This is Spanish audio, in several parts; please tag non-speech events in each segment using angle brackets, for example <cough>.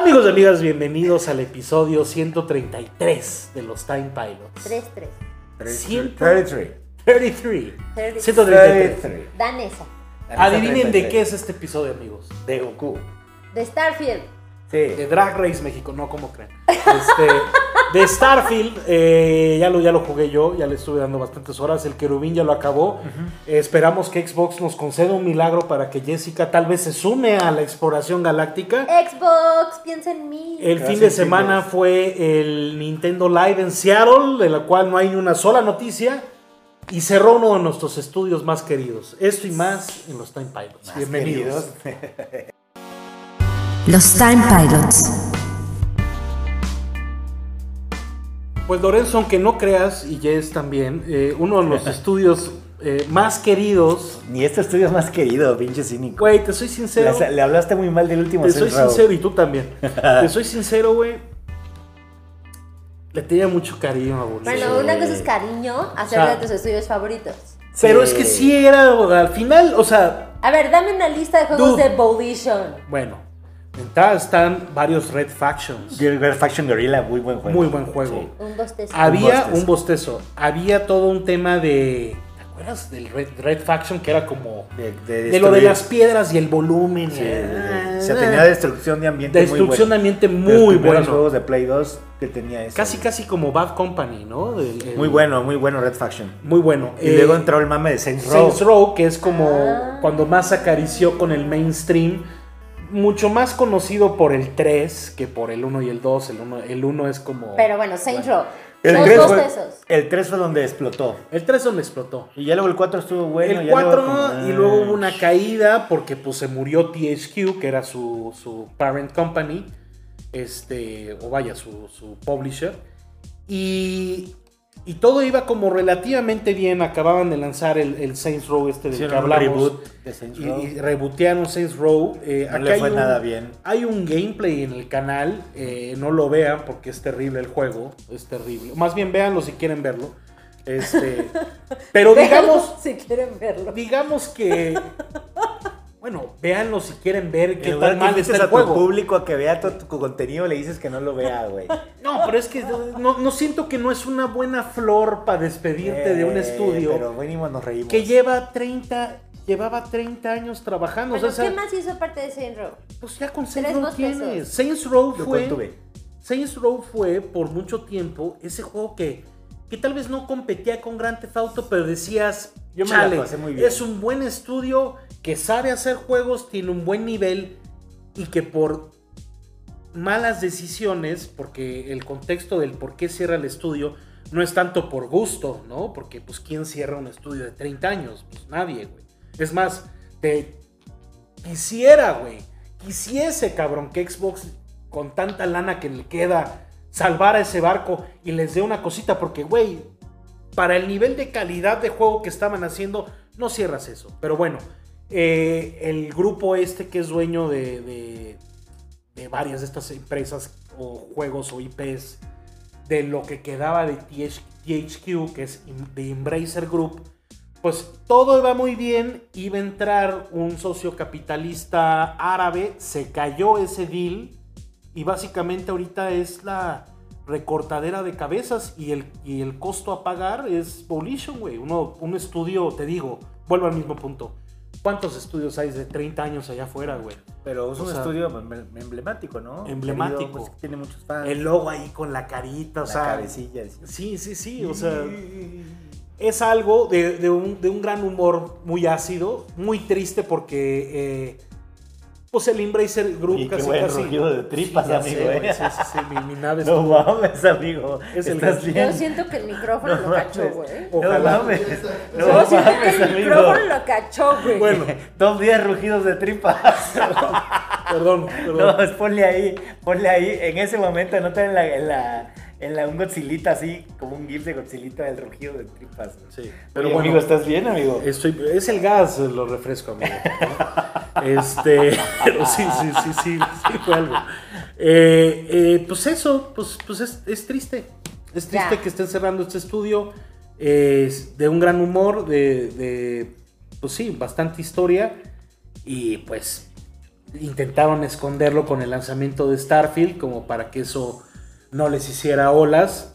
Amigos y amigas, bienvenidos al episodio 133 de los Time Pilots. 3-3. Ciento- 33. 33. 33. 133. Danesa. Adivinen de qué es este episodio, amigos. De Goku. De Starfield. De Sí. Drag Race México, no, como creen? <laughs> Este, de Starfield, eh, ya, lo, ya lo jugué yo, ya le estuve dando bastantes horas. El querubín ya lo acabó. Eh, esperamos que Xbox nos conceda un milagro para que Jessica tal vez se sume a la exploración galáctica. Xbox, piensa en mí. El Gracias, fin de semana chicos. fue el Nintendo Live en Seattle, de la cual no hay ni una sola noticia. Y cerró uno de nuestros estudios más queridos. Esto y más en los Time Pilots. Más Bienvenidos. queridos. <laughs> Los Time Pilots. Pues Lorenzo, aunque no creas, y Jess también, eh, uno de los <laughs> estudios eh, más queridos. Ni este estudio es más querido, pinche cínico. Güey, te soy sincero. Le, le hablaste muy mal del último Te soy sincero y tú también. <laughs> te soy sincero, güey. Le tenía mucho cariño a Bully. Bueno, una cosa es cariño, hacer O sea, de tus estudios favoritos. Pero Sí. es que sí era, al final, o sea, A ver, dame una lista de juegos Dude. de Volition. bueno, en entrada están varios Red Factions. Red Faction Gorilla, muy buen juego. Muy buen juego. Un. Había bostezo. un bostezo. Había todo un tema de. ¿Te acuerdas del Red, Red Faction? Que era como. De, De, lo de las piedras y el volumen. Sí, y- de- ah, o sea, tenía destrucción de ambiente Destrucción de muy ambiente bueno. muy Los primeros bueno. juegos de Play 2 que tenía eso. Casi, casi como Bad Company, ¿no? Del- el- Muy bueno, muy bueno Red Faction. Muy bueno. Y Eh, luego entró el mame de Saints Row. Saints Row, que es como Ah. cuando más acarició con el mainstream. Mucho más conocido por el 3 que por el 1 y el 2. El 1 el uno es como. Pero bueno, Saints Row. El Dos 3, dos fue, el 3 fue donde explotó. El 3 donde explotó. Y ya luego el 4 estuvo bueno. el ya luego 4 como- y luego hubo una caída porque pues se murió THQ, que era su, su parent company, este, o vaya, su, su publisher. Y, y todo iba como relativamente bien. Acababan de lanzar el, el Saints Row este del Hicieron que un hablamos. reboot de Saints y, Row. y rebootearon Saints Row. Eh, No le hay fue un- nada bien. Hay un gameplay en el canal, eh, no lo vean porque es terrible el juego, es terrible. Más bien véanlo si quieren verlo. Este, <laughs> pero digamos, si quieren verlo. digamos que <laughs> bueno, véanlo si quieren ver qué tan que mal está el a tu juego. público a que vea tu, tu contenido, le dices que no lo vea, güey. <laughs> No, pero es que no, no siento que no es una buena flor para despedirte de un Eh, estudio Pero mínimo nos reímos. que lleva 30 llevaba 30 años trabajando, Bueno, o sea, ¿qué más hizo parte de Saints Row? pues ya con Saints Row tienes. Saints Row fue. Saints Row fue por mucho tiempo ese juego que, que tal vez no competía con Grand Theft Auto, pero decías, Yo me la chale, pasé muy bien". es un buen estudio que sabe hacer juegos, tiene un buen nivel y que por malas decisiones, porque el contexto del por qué cierra el estudio no es tanto por gusto, ¿no? Porque pues quién cierra un estudio de 30 años, pues nadie, güey. Es más, te quisiera, güey, quisiese, cabrón, que Xbox con tanta lana que le queda salvara ese barco y les dé una cosita, porque, güey, para el nivel de calidad de juego que estaban haciendo, no cierras eso. Pero bueno, eh, el grupo este que es dueño de, de- varias de estas empresas o juegos o IPs, de lo que quedaba de TH THQ, que es de Embracer Group, pues todo iba muy bien, iba a entrar un socio capitalista árabe, se cayó ese deal y básicamente ahorita es la recortadera de cabezas y el, y el costo a pagar es Volition, güey. Uno, un estudio, te digo, vuelvo al mismo punto. ¿Cuántos estudios hay de 30 años allá afuera, güey? Pero es O un sea, estudio em- emblemático, ¿no? emblemático. Querido, pues, tiene muchos fans. El logo ahí con la carita, o la sea. cabecilla. Sí, sí, sí, o sea. Es algo de, de un, de un gran humor muy ácido, muy triste porque. eh, pues el Embracer Group Y qué casi buen casi. rugido de tripas, ya amigo, sé, eh. sí, sí, sí, mi, mi nave <laughs> No estuvo- mames, amigo. Es el ¿Estás gancho. Yo bien? siento que el micrófono No lo cachó, mames. güey. Ojalá. No mames. No Yo siento que mames, el amigo. micrófono lo cachó, güey. Bueno, <laughs> Top 10 rugidos de tripas. <laughs> perdón, No, perdón. pues ponle ahí, ponle ahí. En ese momento anota en la, en la, en la un Godzillita así, como un gif de Godzillita del rugido de tripas. Sí, Pero pero bueno, amigo, ¿estás bien, amigo? Estoy, es el gas, lo refresco, amigo. ¿no? <laughs> Este, pero sí, sí, sí, sí, sí fue algo. Eh, eh, pues eso, pues, pues es, es triste. Es triste Ya. que estén cerrando este estudio. Es de un gran humor, de, de, pues sí, bastante historia. Y pues intentaron esconderlo con el lanzamiento de Starfield como para que eso no les hiciera olas.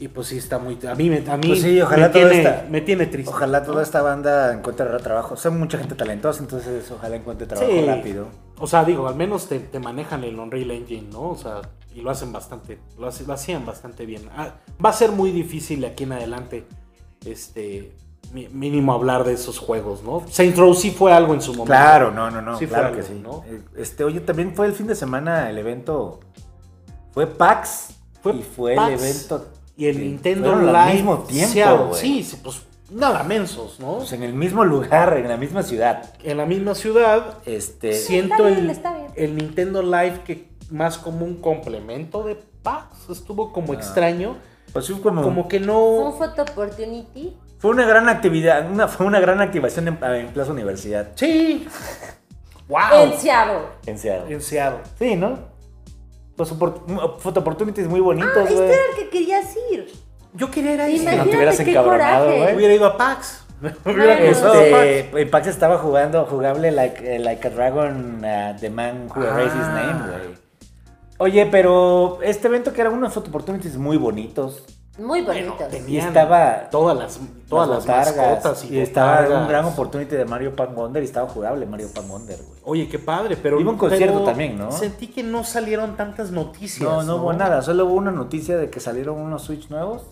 Y pues sí está muy... A mí, me- a mí Pues sí, ojalá me, todo tiene, esta- me tiene triste. Ojalá toda esta banda encuentre trabajo. Son mucha gente talentosa, entonces ojalá encuentre trabajo Sí. rápido. O sea, digo, al menos te, te manejan el Unreal Engine, ¿no? O sea, y lo hacen bastante, lo, hace- lo hacían bastante bien. Ah, va a ser muy difícil de aquí en adelante, este, mínimo hablar de esos juegos, ¿no? Saint Row sí fue algo en su momento. Claro, no, no, no, Sí fue claro algo, que sí. ¿no? Eh, Este, oye, también fue el fin de semana el evento. Fue PAX Fue y fue PAX el evento. Y el Nintendo fueron Live al mismo tiempo, güey. Sí, sí, pues nada mensos, ¿no? Pues en el mismo lugar, en la misma ciudad. En la misma ciudad, Este. siento Está bien, el, está bien. el Nintendo Live que más como un complemento de PAX. Estuvo como Ah. extraño. Pues fue como, Como que Fue no... un photo opportunity. fue una gran actividad, una, fue una gran activación en, en Plaza Universidad. Sí. <laughs> ¡Wow! En Seattle. En Seattle. En Seattle. Sí, ¿no? Pues opor- photo opportunities muy bonitos, Ah, este era el que querías ir. Yo quería ir ahí. no te hubieras encabronado, güey. Hubiera ido a PAX. <laughs> Hubiera a PAX. Este, en PAX estaba jugando, jugable like, eh, like a Dragon, uh, The Man Who Erased His Ah. Name, güey. Oye, pero este evento que eran unos photo opportunities muy bonitos. Muy Bueno, bonitos. tenían estaba todas las, todas las, botargas, mascotas y, y estaba un gran opportunity de Mario Pan Wonder y estaba jugable Mario Pan Wonder, güey. Oye, qué padre, pero... Iba un concierto pero también, ¿no? Sentí que no salieron tantas noticias. No, no hubo nada, solo hubo una noticia de que salieron unos Switch nuevos.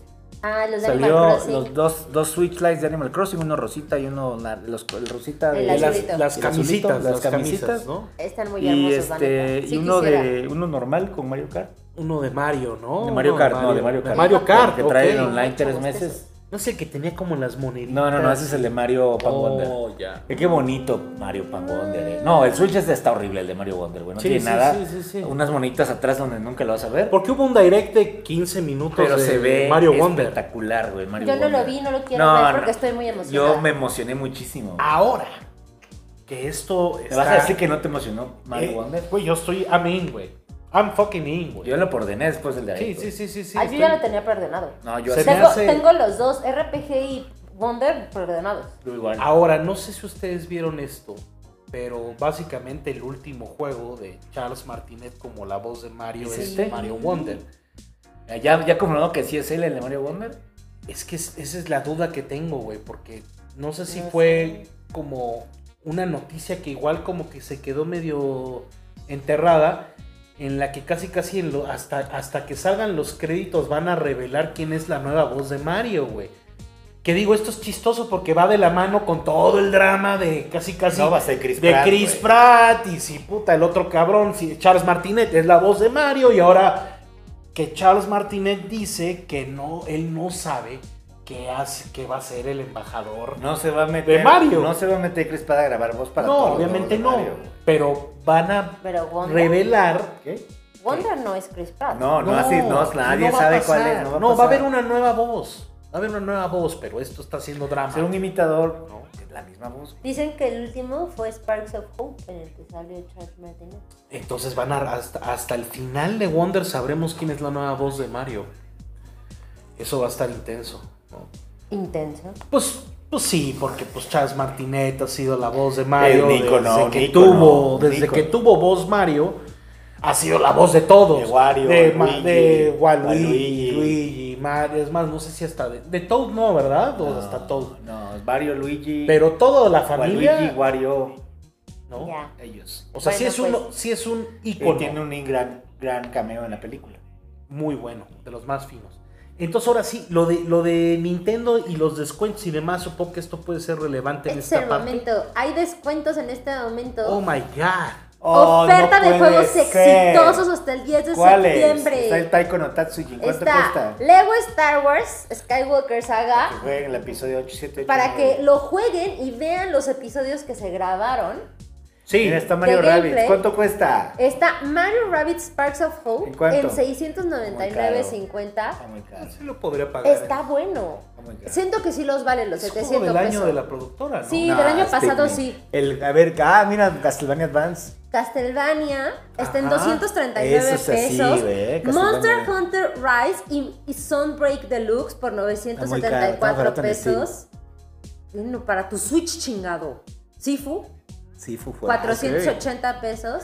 Ah, los de Animal Salió Crossing. los dos, dos Switch Lights de Animal Crossing, uno rosita y uno na- los, el rosita de El las, azulito. las El azulito, camisitas, las las camisitas. camisas, ¿no? Están muy y hermosos, la este neta. Sí y uno quisiera. de uno normal con Mario Kart. Uno de Mario, ¿no? De Mario Uno Kart, no, de Mario Kart. Mario Kart, que trae ok. online tres meses. No sé, que tenía como las moneditas. No, no, no, ese es el de Mario Pan Wonder. Oh, ya. Eh, Qué bonito Mario Pan Wonder. eh. No, el Switch este está horrible, el de Mario Wonder, güey. No Sí, tiene sí, nada. sí, sí, sí. Unas monitas atrás donde nunca lo vas a ver. Porque hubo un direct de 15 minutos Pero de se ve Mario Wonder. espectacular, güey. Mario Yo no lo Wonder. vi, no lo quiero ver porque estoy muy emocionada. Yo me emocioné muchísimo. Ahora, que esto ¿Te vas a está- decir que no te emocionó Mario Eh, Wonder? Güey, yo estoy, I'm in, güey. I'm fucking in, güey. Yo lo ordené después del de Sí, ahí, sí, güey. sí, sí, sí. Ah, yo ya lo tenía preordenado. No, yo Se me Tengo, hace- tengo los dos, RPG y Wonder, preordenados. Yo igual. Ahora, no sé si ustedes vieron esto, pero básicamente el último juego de Charles Martinet como la voz de Mario ¿Es es este? Mario Wonder. Ya, ya como no que sí es él el de Mario Wonder. Es que es- esa es la duda que tengo, güey, porque no sé si No fue como una noticia que igual como que se quedó medio enterrada, en la que casi casi lo- hasta, hasta que salgan los créditos van a revelar quién es la nueva voz de Mario, güey. Que digo, esto es chistoso porque va de la mano con todo el drama de casi casi No va a ser Chris de Pratt, Chris. Pratt y si puta el otro cabrón, si Charles Martinet es la voz de Mario y ahora que Charles Martinet dice que no, él no sabe que hace, que va a ser el embajador. No se va a meter. De Mario. No se va a meter Chris Pratt a grabar voz para no, obviamente no, Mario, pero van a Pero revelar. ¿Qué? Wonder no es Chris Pratt. No, no, así, no, nadie no va a sabe cuál es. No va a, No, va a pasar. haber una nueva voz. Va a haber una nueva voz, pero esto está haciendo drama. Ser un imitador, No. es la misma voz. Dicen que el último fue Sparks of Hope, en el que salió Charles Martinet. Entonces van a hasta, hasta el final de Wonder sabremos quién es la nueva voz de Mario. Eso va a estar intenso. ¿No? Intenso. Pues, pues sí, porque pues Charles Martinet ha sido la voz de Mario un ícono, desde un que tuvo, un desde que tuvo voz Mario, ha sido la voz de todos. De Wario, de, Luigi, de Waluigi, Waluigi. Luigi, Mario, es más, no sé si hasta de, de Toad no, ¿verdad? O hasta Toad. No, es Mario, Luigi. Pero toda la familia, Waluigi, Wario, ¿no? Ellos. O sea, sí, es Bueno, uno, sí es un Y ícono tiene un gran, gran cameo en la película. muy bueno, de los más finos. Entonces ahora sí, lo de, lo de Nintendo y los descuentos y demás, supongo que esto puede ser relevante en Este es esta el parte. momento. Hay descuentos en este momento. Oh my god. Oferta Oh, no de juegos ser. exitosos hasta el 10 de ¿Cuál es? septiembre. Está el Taiko no Tatsuki. ¿Cuánto Está cuesta? Lego Star Wars Skywalker Que Saga jueguen el episodio 8, 7, 8. para que lo jueguen y vean los episodios que se grabaron. Sí, Mira, está Mario Rabbit. ¿Cuánto cuesta? Está Mario Rabbit Sparks of Hope ¿En en Muy 699.50. Está muy caro. sí lo podría pagar. Está bueno. Muy caro. Siento que sí los vale los es como 700 del año pesos. de la productora, ¿no? Sí, No, del año este, pasado sí. El, a ver, ah, mira, Castlevania Advance. Castlevania está en Ajá. 239 Eso es así, pesos. Monster Hunter Rise y, y Sunbreak Deluxe por Está muy caro, está 974 barato en pesos. Bueno, para tu Switch chingado. Sifu, Sifu fue. 480 pesos.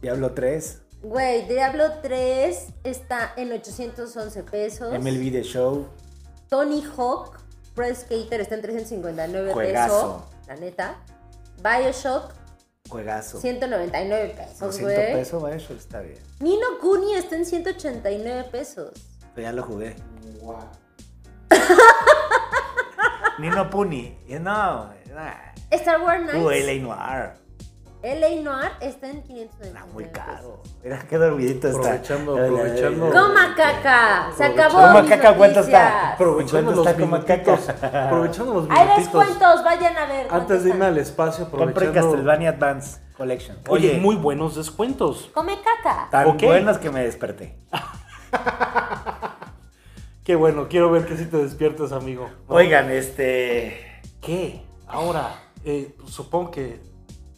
Diablo 3, Güey, Diablo 3 está en 811 pesos. MLB The Show. Tony Hawk Pro Skater está en 359 Juegazo. pesos. La neta. Bioshock, Juegazo. 199 pesos, 200 güey. pesos, vaya, eso está bien. Nino Kuni está en 189 pesos. Pero ya lo jugué. <laughs> Nino Puni. Y No, nah. Star Wars Uh, Knights. LA Noir. LA Noir está en 599 Nah, muy caro. Mira qué dormidito está. Aprovechando, aprovechando. Coma caca, se acabó. Coma caca, ¿cuánto está? Aprovechando ¿Cuánto los minutitos. caca? <laughs> Aprovechando los Hay minutitos. descuentos, vayan a ver. Antes de irme ¿cuántos al espacio, Compre aprovechando. Castlevania Advance Collection. Oye, muy buenos descuentos. Come caca. tan buenos que me desperté. <laughs> Qué bueno, quiero ver que si te despiertas, amigo. Oigan, este. ¿Qué? Ahora, eh, supongo que.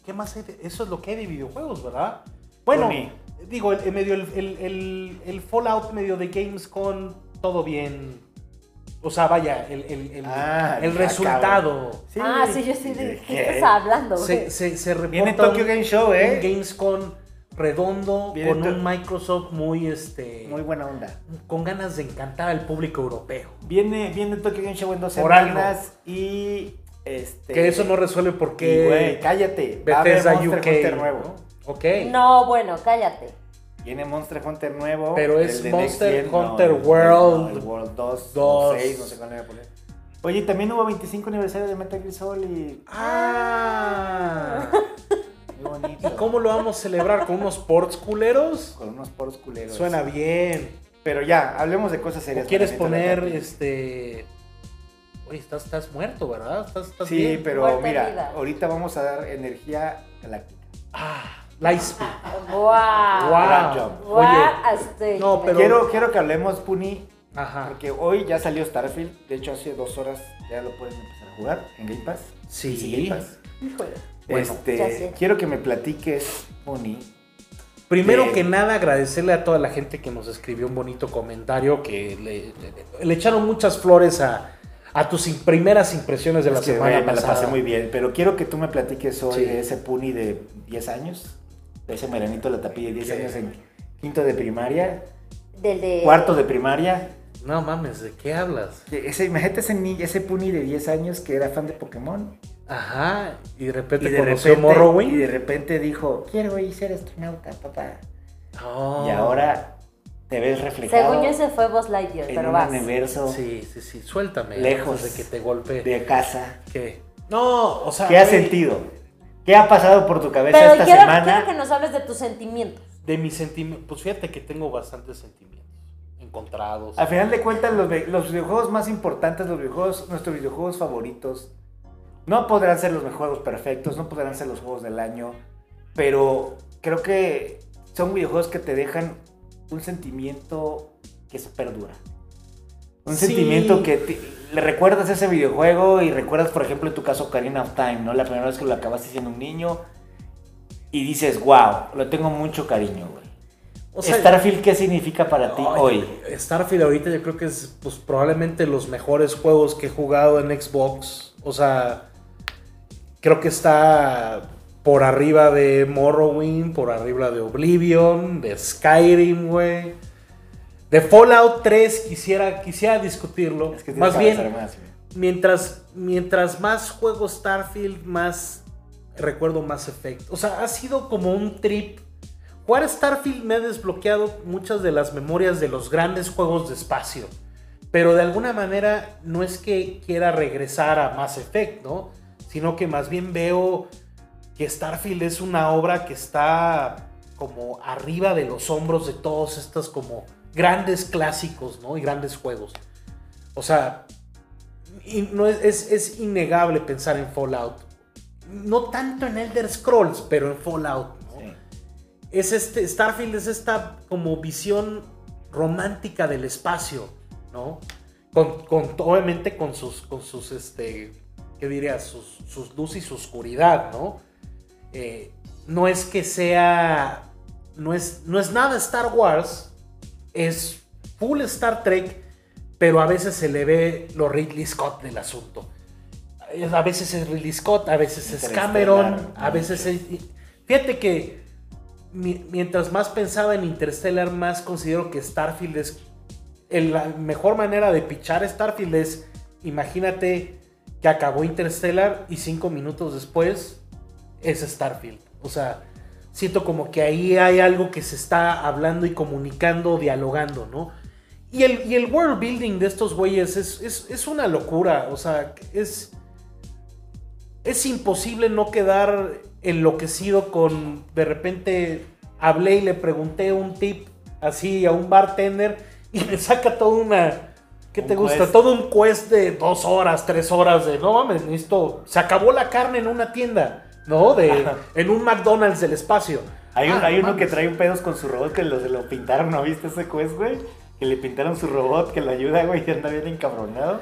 ¿Qué más hay? de- Eso es lo que hay de videojuegos, ¿verdad? Bueno, Tony. digo, el, el medio, el, el- el- el Fallout medio de Gamescom, todo bien. O sea, vaya, el, el- el- Ah, resultado. Sí. Ah, sí, yo sí. ¿De qué estás hablando, Se, Viene Tokyo un- Game Show, ¿eh? un Gamescom redondo Viene con un Microsoft muy este Muy buena onda. con ganas de encantar al público europeo. Viene, viene Tokyo Game Show en dos Por semanas y. Este. Que eso no resuelve por qué güey, cállate. Va a haber Bethesda Monster UK Hunter nuevo. ¿no? Ok. No, bueno, cállate. Viene Monster Hunter nuevo. Pero el es de Monster Gen, Hunter el- World no, el World 2, dos. 6, no sé cuál le voy a poner. Oye, también hubo 25 aniversario de Metal Gear Solid. Ah. <laughs> Muy bonito. ¿Y cómo lo vamos a celebrar? ¿Con unos ports culeros? Con unos poros culeros. Suena bien. Pero ya, hablemos de cosas serias. ¿O quieres poner este. Oye, estás, estás muerto, ¿verdad? ¿Estás, estás Sí, bien? pero Muerte mira, vida. ahorita vamos a dar energía galáctica. Ah, Lightspeed. Guau. Wow. job. Guau, No, pero- Quiero, quiero que hablemos, Puni, Ajá. porque hoy ya salió Starfield. De hecho, hace dos horas ya lo pueden empezar a jugar en Game Pass. Sí. Sí, Game Pass. Híjole. Este, quiero que me platiques, Puni. Primero que nada, agradecerle a toda la gente que nos escribió un bonito comentario, que le, le- le echaron muchas flores a, a tus in- primeras impresiones de la que, semana güey, me la pasé muy bien, pero quiero que tú me platiques hoy Sí. de ese Puni de 10 años, de ese Meranito La Tapilla de 10 ¿Qué? años en quinto de primaria, Del de. cuarto de primaria. No mames, ¿de qué hablas? Que Ese, imagínate ese, ese Puni de 10 años que era fan de Pokémon. Ajá, y de repente Y de, conoció repente, y de repente dijo, quiero ir ser astronauta, papá. Oh. Y ahora te ves reflejado Según yo, ese fue Buzz Lightyear, en pero un vas. universo Sí, sí, sí, suéltame. Lejos de que te golpee. de casa. ¿Qué? No, o sea. ¿Qué has sentido? ¿Qué ha pasado por tu cabeza Pero esta quiero, semana? quiero que nos hables de tus sentimientos. De mis sentimientos. Pues fíjate que tengo bastantes sentimientos encontrados. Al final de cuentas, los, los videojuegos más importantes, los videojuegos, nuestros videojuegos favoritos, no podrán ser los juegos perfectos, no podrán ser los juegos del año, pero creo que son videojuegos que te dejan un sentimiento que se perdura. Un Sí. sentimiento que te- le recuerdas ese videojuego y recuerdas, por ejemplo, en tu caso, Karina of Time, ¿no? La primera vez que lo acabaste siendo un niño y dices, wow, lo tengo mucho cariño, güey. O sea, Starfield, ¿qué significa para ti hoy? Starfield ahorita yo creo que es pues, probablemente los mejores juegos que he jugado en Xbox. O sea, creo que está por arriba de Morrowind, por arriba de Oblivion, de Skyrim, güey. De Fallout 3 quisiera, quisiera discutirlo. Es que más bien, más, mientras, mientras más juego Starfield, más recuerdo Mass Effect. O sea, ha sido como un trip. Jugar Starfield me ha desbloqueado muchas de las memorias de los grandes juegos de espacio. Pero de alguna manera no es que quiera regresar a Mass Effect, ¿no? Sino que más bien veo que Starfield es una obra que está como arriba de los hombros de todos estos como grandes clásicos, ¿no? Y grandes juegos. O sea, y no es, es, es innegable pensar en Fallout. No tanto en Elder Scrolls, pero en Fallout, ¿no? Sí. Es este, Starfield es esta como visión romántica del espacio, ¿no? Con, con- obviamente con sus, con sus, este, ¿qué dirías? Sus, sus luz y su oscuridad, ¿no? Eh, no es que sea, no es, no es nada Star Wars, es full Star Trek, pero a veces se le ve lo Ridley Scott del asunto. a veces es Ridley Scott, a veces es Cameron, a veces es... Fíjate que mi- mientras más pensaba en Interstellar, más considero que Starfield es... la mejor manera de pichar Starfield es, imagínate que acabó Interstellar y cinco minutos después es Starfield. O sea, siento como que ahí hay algo que se está hablando y comunicando, dialogando, ¿no? Y el, y el world building de estos güeyes es, es- es una locura. O sea, es. Es imposible no quedar enloquecido con. De repente hablé y le pregunté un tip así a un bartender y <laughs> me saca toda una. ¿Qué Un te gusta? quest. Todo un quest de dos horas, tres horas de. No mames, necesito. Se acabó la carne en una tienda, ¿no? De, en un McDonald's del espacio. Hay, un- Ah, hay no uno mames. que trae un pedos con su robot que lo, se lo pintaron, ¿no viste ese quest, güey? Que le pintaron su robot que lo ayuda, güey, y anda bien encabronado.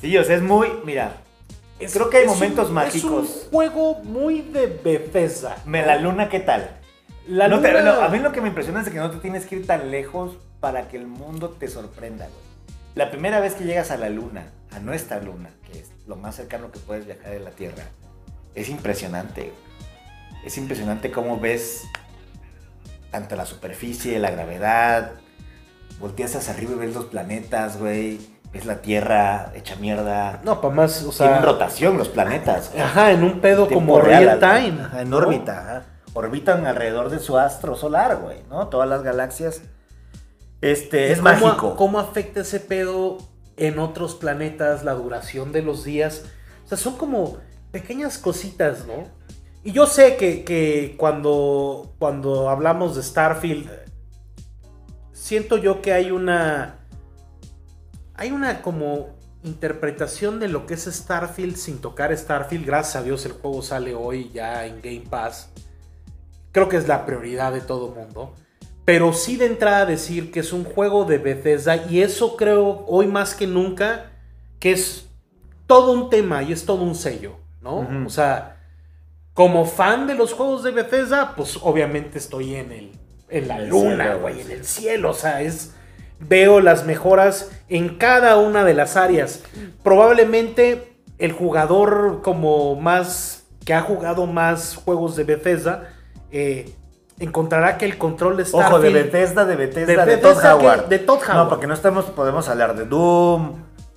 Sí, o sea, es muy, mira, Es- Creo que hay momentos un- mágicos. Es un juego muy de Bethesda. me la luna, ¿qué tal? La No te- luna- no, a mí lo que me impresiona es que no te tienes que ir tan lejos para que el mundo te sorprenda, güey. La primera vez que llegas a la luna, a nuestra luna, que es lo más cercano que puedes viajar de la Tierra, es impresionante. Es impresionante cómo ves tanto la superficie, la gravedad, volteas hacia arriba y ves los planetas, güey, ves la Tierra hecha mierda. No, para más, o Tienen sea. rotación los planetas. güey. Ajá, en un pedo como real al- time. en ¿no? órbita, ajá. Orbitan alrededor de su astro solar, güey, ¿no? Todas las galaxias. Este, ¿Y es cómo, mágico. ¿Cómo afecta ese pedo en otros planetas, la duración de los días? O sea, son como pequeñas cositas, ¿no? Y yo sé que, que cuando, cuando hablamos de Starfield, siento yo que hay una. Hay una como interpretación de lo que es Starfield sin tocar Starfield. Gracias a Dios el juego sale hoy ya en Game Pass. Creo que es la prioridad de todo mundo. Pero sí de entrada decir que es un juego de Bethesda y eso creo hoy más que nunca que es todo un tema y es todo un sello, ¿no? O sea, como fan de los juegos de Bethesda, pues obviamente estoy en el en la el luna, güey, en el cielo, o sea, es veo las mejoras en cada una de las áreas. Probablemente el jugador como más que ha jugado más juegos de Bethesda eh, encontrará que el control de Starfield Ojo, de Bethesda, de Bethesda, De de, Todd Bethesda que- Howard. de Todd Howard. No, porque no estamos, podemos hablar de Doom,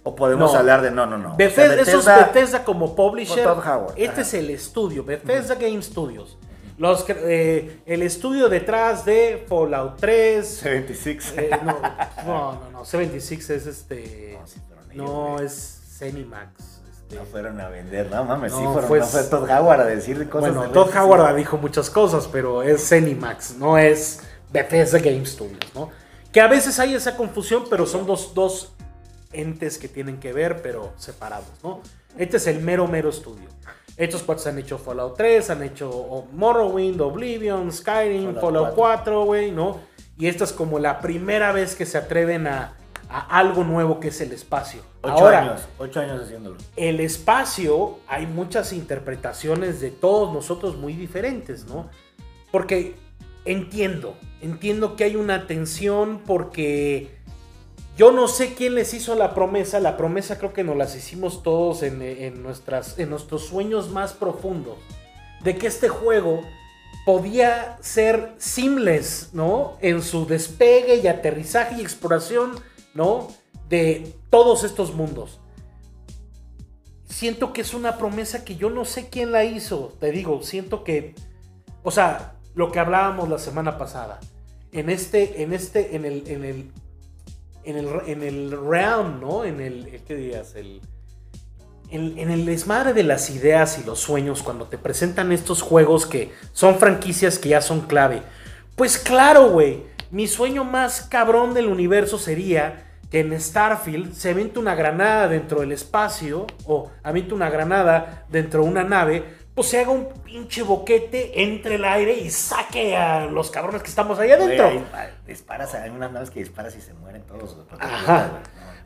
o podemos No. hablar de, no, no, no. O sea, Bethesda, eso es Bethesda- como publisher. Todd Howard, Este ajá. es el estudio, Bethesda Game Studios. Los, eh, el estudio detrás de Fallout 3. 76. eh, no, no, no, no, 76 es este. No, sí No, es Zenimax. este. No fueron a vender, no mames, sí No, fueron, fue- no fue Todd Howard a decirle cosas. Bueno, de Todd. Howard dijo muchas cosas, pero es Zenimax, no es Bethesda Game Studios, ¿no? Que a veces hay esa confusión, pero son dos, dos entes que tienen que ver, pero separados, ¿no? Este es el mero, mero estudio. Estos cuates han hecho Fallout 3, han hecho Morrowind, Oblivion, Skyrim, Fallout Fallout 4, güey, ¿no? Y esta es como la primera vez que se atreven a, a algo nuevo que es el espacio. Ocho Ahora, años, ocho años haciéndolo. el espacio hay muchas interpretaciones de todos nosotros muy diferentes, ¿no? Porque entiendo, entiendo que hay una tensión porque yo no sé quién les hizo la promesa, la promesa creo que nos las hicimos todos en, nuestras, en nuestros sueños más profundos, de que este juego podía ser seamless, ¿no? En su despegue y aterrizaje y exploración, ¿no? De todos estos mundos siento que es una promesa que yo no sé quién la hizo. Te digo, siento que, o sea, lo que hablábamos la semana pasada, en este, en este, en el, en el, en el, en el realm, ¿no? En el, ¿qué dirías? El, en, en el desmadre de las ideas y los sueños, cuando te presentan estos juegos que son franquicias que ya son clave. Pues claro, güey. Mi sueño más cabrón del universo sería que en Starfield se aviente una granada dentro del espacio o aviente una granada dentro de una nave, pues se haga un pinche boquete entre el aire y saque a los cabrones que estamos ahí adentro. Ahí, disparas, hay unas naves que disparas y se mueren todos. Ajá.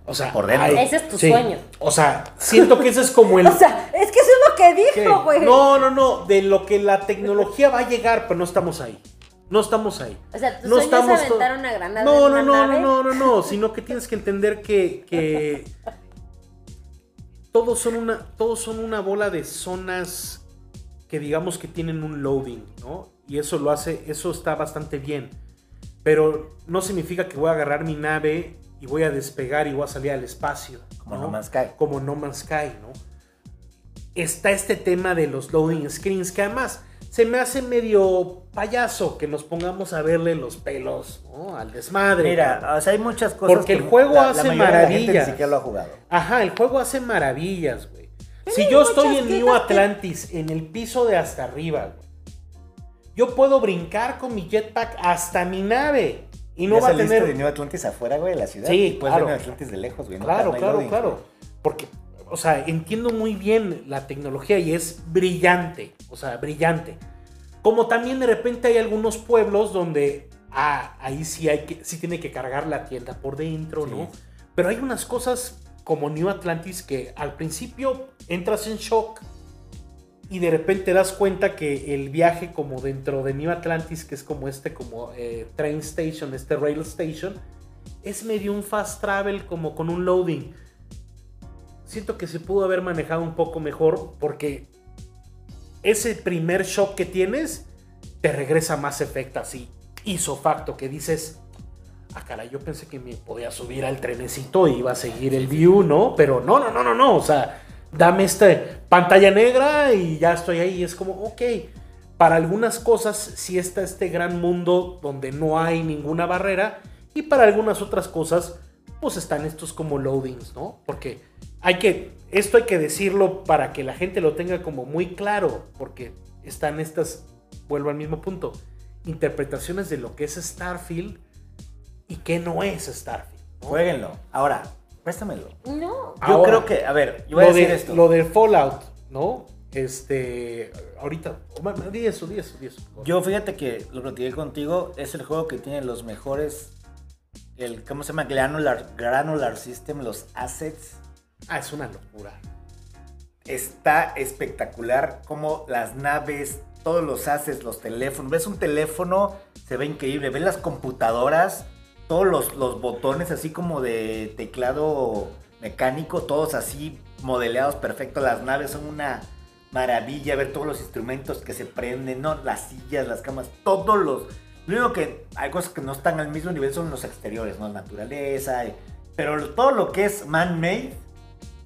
O sea, por dentro. ay, Ese es tu sueño. O sea, siento que ese es como <laughs> el... O sea, es que eso es lo que dijo, güey. No, no, no, de lo que la tecnología va a llegar, pero no estamos ahí. No estamos ahí. O sea, tu no sueño estamos es aventar una granada No, en no, una no, no, no, no, no, sino que tienes que entender que, que <laughs> todos son una, todos son una bola de zonas que digamos que tienen un loading, ¿no? Y eso lo hace, eso está bastante bien. Pero no significa que voy a agarrar mi nave y voy a despegar y voy a salir al espacio. Como No Man's Sky. Como No Man's Sky, ¿no? Está este tema de los loading screens que además se me hace medio payaso que nos pongamos a verle los pelos ¿no? al desmadre. Mira, o sea, hay muchas cosas. Porque el que juego la- la hace mayoría de la gente maravillas. Ni siquiera lo ha jugado. Ajá, el juego hace maravillas, güey. Si yo estoy en New quejas que- Atlantis, en el piso de hasta arriba, güey, yo puedo brincar con mi jetpack hasta mi nave. Y no ¿Ya va a tener. de New Atlantis afuera, güey, de la ciudad? Sí, Puedes claro. ver New Atlantis de lejos, güey. no Claro, claro, loading, claro. güey. Porque, o sea, entiendo muy bien la tecnología y es brillante. O sea, brillante. Como también de repente hay algunos pueblos donde ah, ahí sí hay que, sí tiene que cargar la tienda por dentro, Sí. ¿no? Pero hay unas cosas como New Atlantis que al principio entras en shock y de repente te das cuenta que el viaje como dentro de New Atlantis, que es como este como eh, train station, este rail station, es medio un fast travel como con un loading. Siento que se pudo haber manejado un poco mejor porque ese primer shock que tienes te regresa más efecto así, hizo facto, que dices, ah, caray, yo pensé que me podía subir al trenecito y iba a seguir el view, ¿no? Pero no, no, no, no, no, o sea, dame esta pantalla negra y ya estoy ahí, es como, ok, para algunas cosas sí está este gran mundo donde no hay ninguna barrera y para algunas otras cosas pues están estos como loadings, ¿no? Porque hay que, esto hay que decirlo para que la gente lo tenga como muy claro, porque están estas, vuelvo al mismo punto, interpretaciones de lo que es Starfield y qué no es Starfield. ¿no? Jueguenlo. Ahora, préstamelo. No. Yo Ahora, creo que, a ver, yo voy a lo, decir de, esto. lo del Fallout, ¿no? Este, ahorita, Omar, di eso, di eso, di eso. Yo fíjate que lo platiqué contigo, es el juego que tiene los mejores, el, ¿cómo se llama? Granular, granular System, los assets. Ah, es una locura. Está espectacular como las naves, todos los assets, los teléfonos. Ves un teléfono, se ve increíble. Ves las computadoras, todos los, los botones así como de teclado mecánico, todos así modeleados perfecto. Las naves son una maravilla. Ver todos los instrumentos que se prenden, ¿no? Las sillas, las camas, todos los... Lo único que hay cosas que no están al mismo nivel son los exteriores, ¿no? Naturaleza. eh, Pero todo lo que es man-made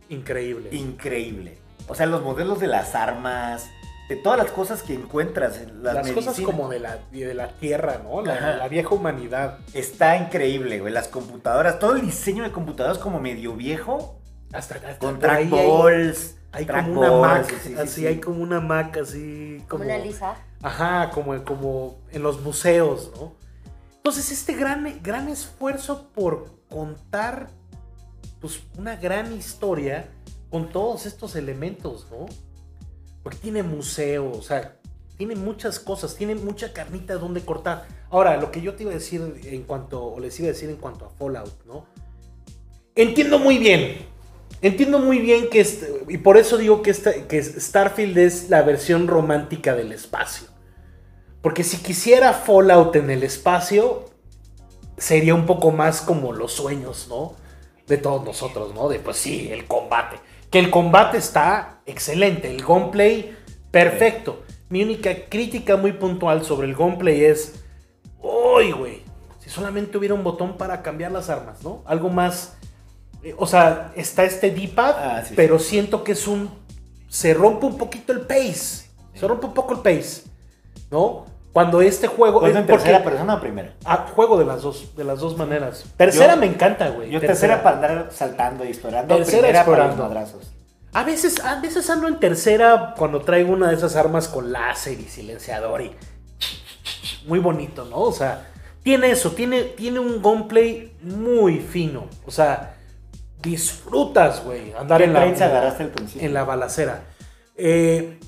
Increíble. increíble. O sea, los modelos de las armas, de todas las cosas que encuentras, en las, Las cosas como de la, de la tierra, ¿no? La, vieja humanidad. Está increíble, güey. Las computadoras, todo el diseño de computadoras como medio viejo, Hasta, hasta con trackballs. Hay, hay trackballs, como una Mac, sí, sí, así sí. hay como una Mac así Como como una lisa. Ajá, como, como en los museos, ¿no? Entonces, este gran, gran esfuerzo por contar pues, una gran historia con todos estos elementos, ¿no? Porque tiene museo, o sea, tiene muchas cosas, tiene mucha carnita donde cortar. Ahora, lo que yo te iba a decir en cuanto, o les iba a decir en cuanto a Fallout, ¿no? Entiendo muy bien, entiendo muy bien que, y por eso digo que, esta- que Starfield es la versión romántica del espacio. Porque si quisiera Fallout en el espacio, sería un poco más como los sueños, ¿no? De todos nosotros, ¿no? De pues sí, el combate. Que el combate está excelente, el gameplay perfecto. Mi única crítica muy puntual sobre el gameplay es, uy, güey, si solamente hubiera un botón para cambiar las armas, ¿no? Algo más, eh, o sea, está este D-pad, Ah, sí, sí. pero siento que es un, se rompe un poquito el pace, se rompe un poco el pace, ¿no? Cuando este juego... ¿Cuándo eh, en porque- tercera persona o primera? Ah, juego de las dos, de las dos maneras. Tercera Yo- me encanta, güey. Yo tercera para andar saltando y explorando. Tercera primera para los explorando. madrazos. A veces, a veces ando en tercera cuando traigo una de esas armas con láser y silenciador y muy bonito, ¿no? O sea, tiene eso, tiene, tiene un gameplay muy fino. O sea, disfrutas, güey, andar ¿Qué en la, trains en la- agarraste al principio? en la balacera. Eh,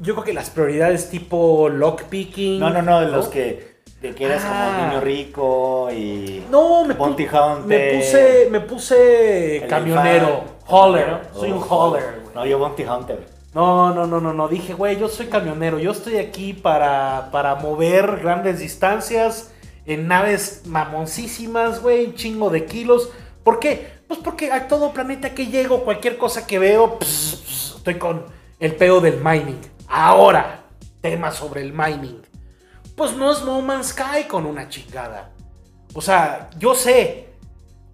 yo creo que las prioridades tipo lockpicking. No, no, no, de los que, de que eras Ah. como niño rico y... No, me, Bounty Hunter. me puse, me puse camionero, hauler. Soy un Oh, hauler, güey. No, yo Bounty Hunter. No, no, no, no, no. Dije, güey, yo soy camionero. Yo estoy aquí para, para mover grandes distancias en naves mamoncísimas, güey, un chingo de kilos. ¿Por qué? Pues porque a todo planeta que llego, cualquier cosa que veo, pss, pss, estoy con el pedo del mining. Ahora, tema sobre el mining. Pues no es No Man's Sky con una chingada. O sea, yo sé,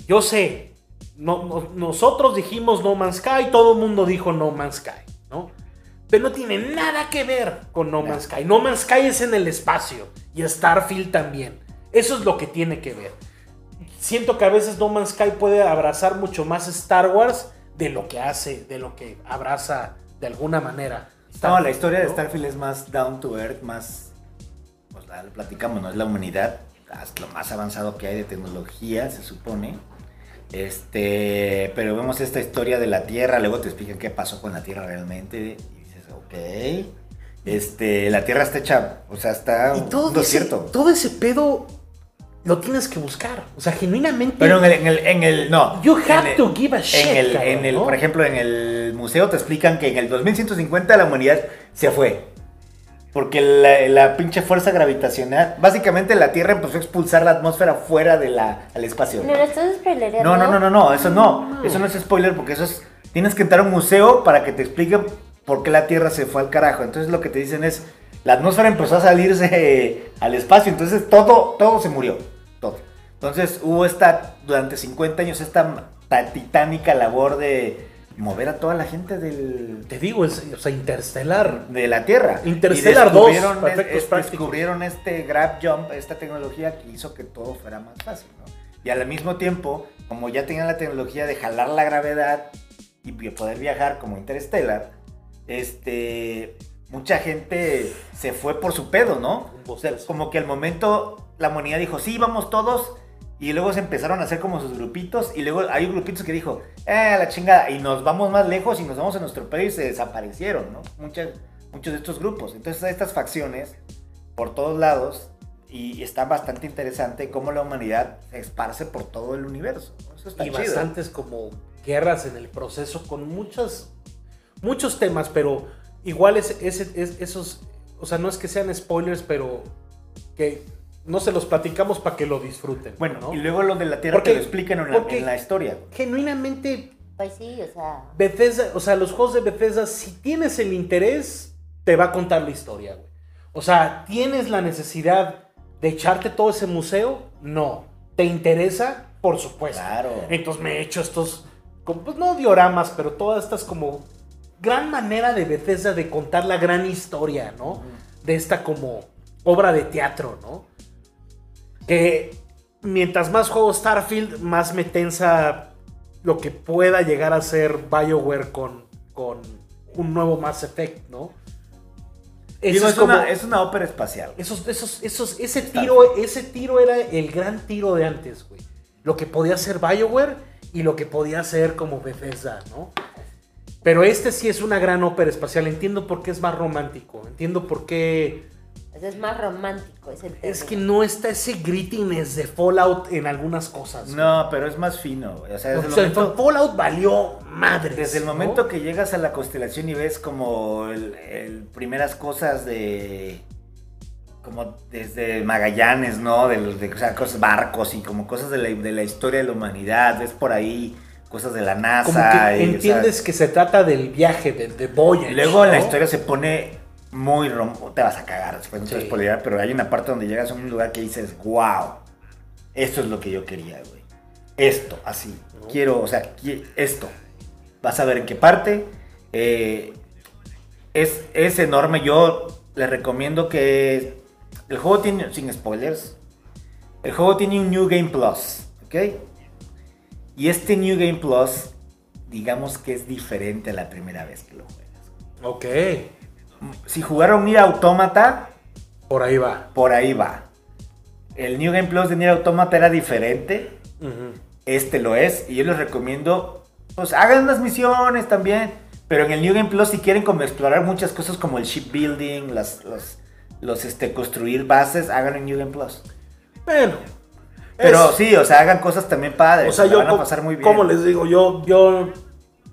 yo sé. No, no- nosotros dijimos No Man's Sky, todo el mundo dijo No Man's Sky, ¿no? Pero no tiene nada que ver con No Man's Sky. No Man's Sky es en el espacio y Starfield también. Eso es lo que tiene que ver. Siento que a veces No Man's Sky puede abrazar mucho más Star Wars de lo que hace, de lo que abraza de alguna manera. No, la historia de. Starfield es más down to earth, más. Pues la, lo platicamos, ¿no? Es la humanidad, lo más avanzado que hay de tecnología, se supone. Este. Pero vemos esta historia de la Tierra, luego te explican qué pasó con la Tierra realmente. Y dices, ok. Este. La Tierra está hecha, o sea, está Y todo un ese, todo ese pedo lo tienes que buscar. O sea, genuinamente. Pero en el, en el, en el- no. You en have el- to give a shit, En el, cabrón, en el, ¿no? por ejemplo, en el museo te explican que en el 2150 la humanidad se fue. Porque la, la pinche fuerza gravitacional, básicamente la Tierra empezó a expulsar la atmósfera fuera del espacio. No spoilereando. No, no, no, no, no, eso no. Eso no es spoiler porque eso es. Tienes que entrar a un museo para que te expliquen por qué la Tierra se fue al carajo. Entonces lo que te dicen es. La atmósfera empezó a salirse eh, al espacio. Entonces todo, todo se murió. Entonces hubo esta. Durante 50 años esta ta- titánica labor de mover a toda la gente del, Te digo, es, o sea, Interstellar. de la Tierra. Interstellar Y 2, descubrieron, para es- descubrieron este grab jump, esta tecnología que hizo que todo fuera más fácil, ¿no? Y al mismo tiempo, como ya tenían la tecnología de jalar la gravedad y de poder viajar como Interstellar, este, mucha gente se fue por su pedo, ¿no? O sea, como que al momento la humanidad dijo, sí, vamos todos. Y luego se empezaron a hacer como sus grupitos. Y luego hay grupitos que dijo, eh, la chingada. Y nos vamos más lejos y nos vamos a nuestro y se desaparecieron, ¿no? Muchas, muchos de estos grupos. Entonces hay estas facciones por todos lados. Y está bastante interesante cómo la humanidad se esparce por todo el universo. Eso está y chido. bastantes como guerras en el proceso con muchas, muchos temas, pero igual es, es- es- esos, o sea, no es que sean spoilers, pero que no se los platicamos para que lo disfruten. Bueno, ¿no? y luego lo de la Tierra Porque- te lo explican en la, porque- en la historia. genuinamente Pues sí, o sea. Bethesda, o sea, los juegos de Bethesda, si tienes el interés, te va a contar la historia, güey. O sea, ¿tienes la necesidad de echarte todo ese museo? No. ¿Te interesa? Por supuesto. Claro. Entonces me he hecho estos, como, pues no dioramas, pero todas estas como gran manera de Bethesda de contar la gran historia, ¿no? De esta como obra de teatro, ¿no? Que mientras más juego Starfield, más me tensa lo que pueda llegar a ser BioWare con, con un nuevo Mass Effect, ¿no? Digo, Eso es, es como- una, es una ópera espacial. esos, esos, esos, ese tiro, ese tiro era el gran tiro de antes, güey. Lo que podía hacer BioWare y lo que podía hacer como Bethesda, ¿no? Pero este sí es una gran ópera espacial. Entiendo por qué es más romántico. Entiendo por qué. Ese Es más romántico, es el Es que término. no está ese grittiness de Fallout en algunas cosas. güey. No, pero es más fino. güey. O sea, desde O el sea, momento, Fallout valió madre. desde el momento que llegas a la constelación y ves como el, el primeras cosas de. Como desde Magallanes, ¿no? De, los- de o sea, cosas, barcos y como cosas de la, de la historia de la humanidad. Ves por ahí cosas de la NASA. Como que y, o sea, entiendes que se trata del viaje, de, de Voyage. Y luego la ¿no? historia se pone muy rom... Te vas a cagar después, no te Sí. a spoilear, pero hay una parte donde llegas a un lugar que dices, wow, esto es lo que yo quería, güey. Esto, así. Quiero, o sea, esto. Vas a ver en qué parte. Eh, es, es enorme. Yo les recomiendo que... El juego tiene, sin spoilers, el juego tiene un New Game Plus, ¿ok? Y este New Game Plus, digamos que es diferente a la primera vez que lo juegas. Ok. Si jugaron Nier Automata, Por ahí va. por ahí va. El New Game Plus de Nier Automata era diferente. Este lo es. Y yo les recomiendo, pues hagan unas misiones también. Pero en el New Game Plus, si quieren como explorar muchas cosas como el shipbuilding, las, los, los este, construir bases, hagan en New Game Plus. Bueno. Pero es- sí, o sea, hagan cosas también padres. o sea, yo, van a pasar muy bien. como les digo, yo, yo,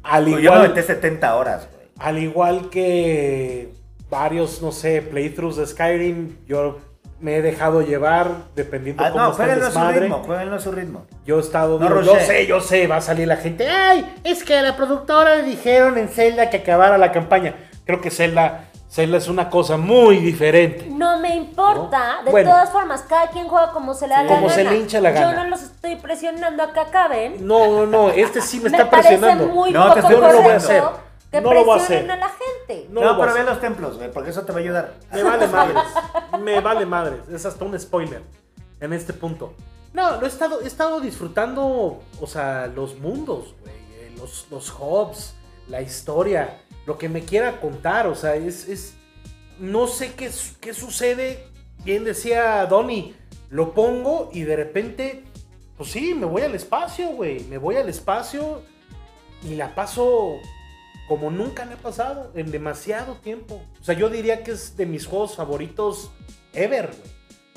al Yo me igual, metí 70 horas, güey. al igual que varios, no sé, playthroughs de Skyrim, yo me he dejado llevar dependiendo Ah, cómo no, está el desmadre. ritmo, jueguenlo a su ritmo. Yo he estado, No digo, yo sé, yo sé, va a salir la gente, ay, es que a la productora le dijeron en Zelda que acabara la campaña. Creo que Zelda, Zelda es una cosa muy diferente. No me importa. No. De Bueno. todas formas, cada quien juega como se le da Sí. la Como gana. se le hincha la gana. Yo no los estoy presionando a que acaben. No, no, no, este sí me, <laughs> Me, está presionando. muy No, poco te estoy- yo no lo voy a hacer. Que No lo voy a presionen hacer. a la gente. No No, pero ve los templos, güey, porque eso te va a ayudar. Me vale <laughs> madres. Me vale madres. Es hasta un spoiler en este punto. No, lo he estado, he estado disfrutando, o sea, los mundos, güey. eh, Los, los hubs, la historia, lo que me quiera contar. O sea, es. es no sé qué, qué sucede. Bien decía Donny, lo pongo y de repente, pues sí, me voy al espacio, güey. Me voy al espacio y la paso como nunca me ha pasado en demasiado tiempo. O sea, yo diría que es de mis juegos favoritos ever, güey.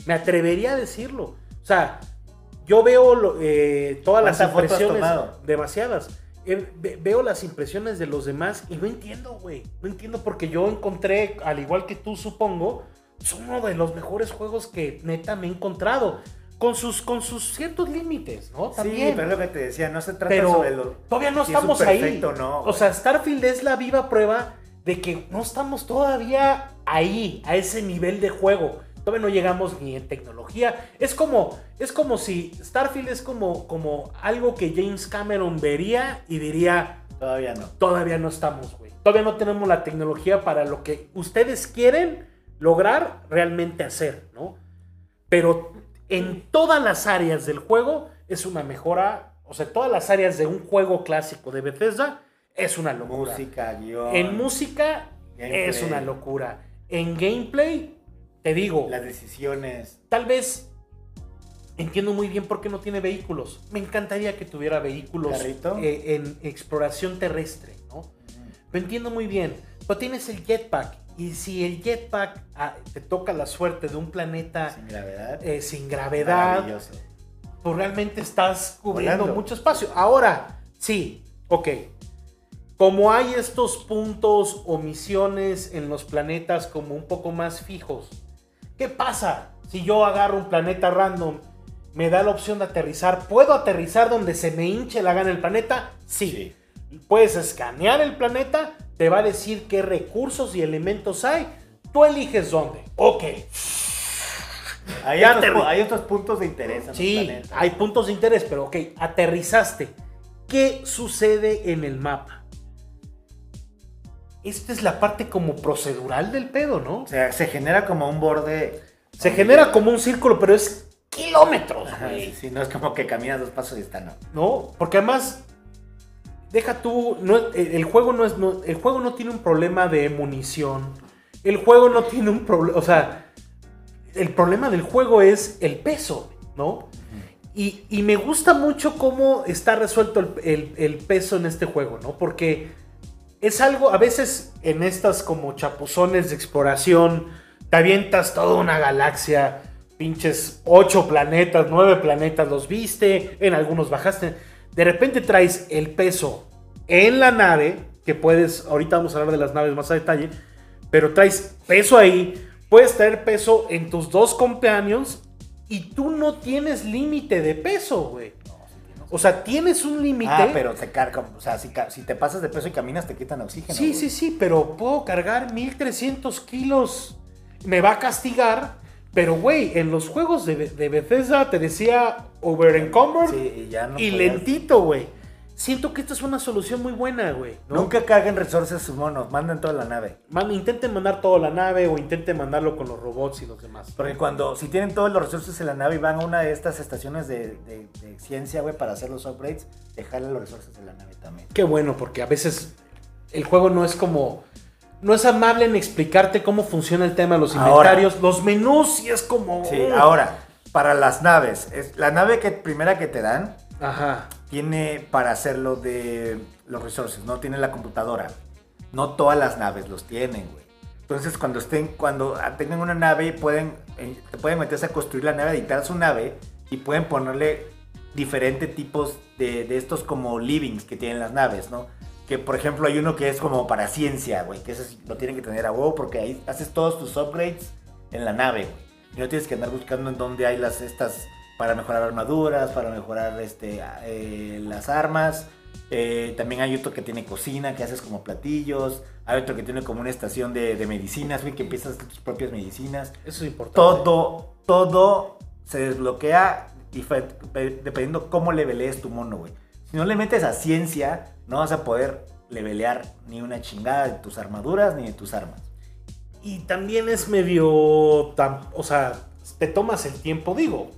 Me atrevería a decirlo. O sea, yo veo eh, todas las ¿Cuántas fotos has impresiones, demasiadas. Eh, ve- veo las impresiones de los demás y no entiendo, güey. No entiendo porque yo encontré, al igual que tú supongo, son uno de los mejores juegos que neta me he encontrado. Con sus, con sus ciertos límites, ¿no? Sí, pero es lo que te decía, no se trata Pero sobre lo... todavía no si estamos ahí. perfecto o no, o güey. sea, Starfield es la viva prueba de que no estamos todavía ahí, a ese nivel de juego. Todavía no llegamos ni en tecnología. Es como, es como si Starfield es como, como algo que James Cameron vería y diría, Todavía no. todavía no estamos, güey. Todavía no tenemos la tecnología para lo que ustedes quieren lograr realmente hacer, ¿no? Pero en todas las áreas del juego es una mejora, o sea, todas las áreas de un juego clásico de Bethesda es una locura. Música, guion. En música Gameplay. es una locura. En gameplay, te digo, Las decisiones. tal vez entiendo muy bien por qué no tiene vehículos. Me encantaría que tuviera vehículos eh, en exploración terrestre, ¿no? Lo entiendo muy bien. Pero tienes el jetpack. Y si el jetpack ah, te toca la suerte de un planeta Sin gravedad. eh, sin gravedad, pues realmente estás cubriendo Volando. mucho espacio. Ahora, sí, ok. Como hay estos puntos o misiones en los planetas como un poco más fijos, ¿qué pasa si yo agarro un planeta random? Me da la opción de aterrizar. ¿Puedo aterrizar donde se me hinche la gana el planeta? Sí. Puedes escanear el planeta, te va a decir qué recursos y elementos hay. Tú eliges dónde. Ok. Hay, otros, hay otros puntos de interés Sí, hay puntos de interés, pero ok, aterrizaste. ¿Qué sucede en el mapa? Esta es la parte como procedural del pedo, ¿no? O sea, se genera como un borde. Se genera como un círculo, pero es kilómetros, güey. sí, sí, no es como que caminas dos pasos y está, no. ¿No? Porque además, deja tú, no, el, juego no es, no- el juego no tiene un problema de munición. El juego no tiene un problema, o sea, el problema del juego es el peso, ¿no? Y, y me gusta mucho cómo está resuelto el, el- el peso en este juego, ¿no? Porque es algo, a veces en estas como chapuzones de exploración, te avientas toda una galaxia, pinches ocho planetas, nueve planetas, los viste, en algunos bajaste. De repente traes el peso en la nave, que puedes, ahorita vamos a hablar de las naves más a detalle, pero traes peso ahí, puedes traer peso en tus dos companions y tú no tienes límite de peso, güey. O sea, tienes un límite. Ah, pero se carga. O sea, si, te pasas de peso y caminas, te quitan oxígeno. Sí, güey. sí, sí, pero puedo cargar 1300 kilos. Me va a castigar. Pero, güey, en los juegos de, de Bethesda te decía over encumbered Sí, y ya no y lentito, güey. Siento que esta es una solución muy buena, güey. ¿no? Nunca carguen resources sus monos, manden toda la nave. Man, intenten mandar toda la nave o intenten mandarlo con los robots y los demás. Porque cuando, si tienen todos los resources en la nave y van a una de estas estaciones de, de- de ciencia, güey, para hacer los upgrades, dejarle los resources en la nave también. Qué bueno, porque a veces el juego no es como. No es amable en explicarte cómo funciona el tema de los Ahora. inventarios. los menús sí es como. Sí, uh, ahora, para las naves, es, la nave que primera que te dan Ajá. tiene para hacerlo de los resources, no tiene la computadora. No todas las naves los tienen, güey. Entonces, cuando estén, cuando tengan una nave, pueden, eh, te pueden meterse a construir la nave, editar su nave y pueden ponerle diferentes tipos de, de estos como livings que tienen las naves, ¿no? Que por ejemplo hay uno que es como para ciencia, güey, que sí lo tienen que tener a huevo porque ahí haces todos tus upgrades en la nave, güey. Y no tienes que andar buscando en dónde hay las estas para mejorar armaduras, para mejorar este, eh, las armas. Eh, también hay otro que tiene cocina, que haces como platillos. Hay otro que tiene como una estación de, de medicinas, güey, que empiezas a hacer tus propias medicinas. Eso es importante. Todo, todo se desbloquea dife- dependiendo cómo levelees tu mono, güey. Si no le metes a ciencia, no vas a poder levelear ni una chingada de tus armaduras ni de tus armas. Y también es medio. tan- o sea, te tomas el tiempo, digo.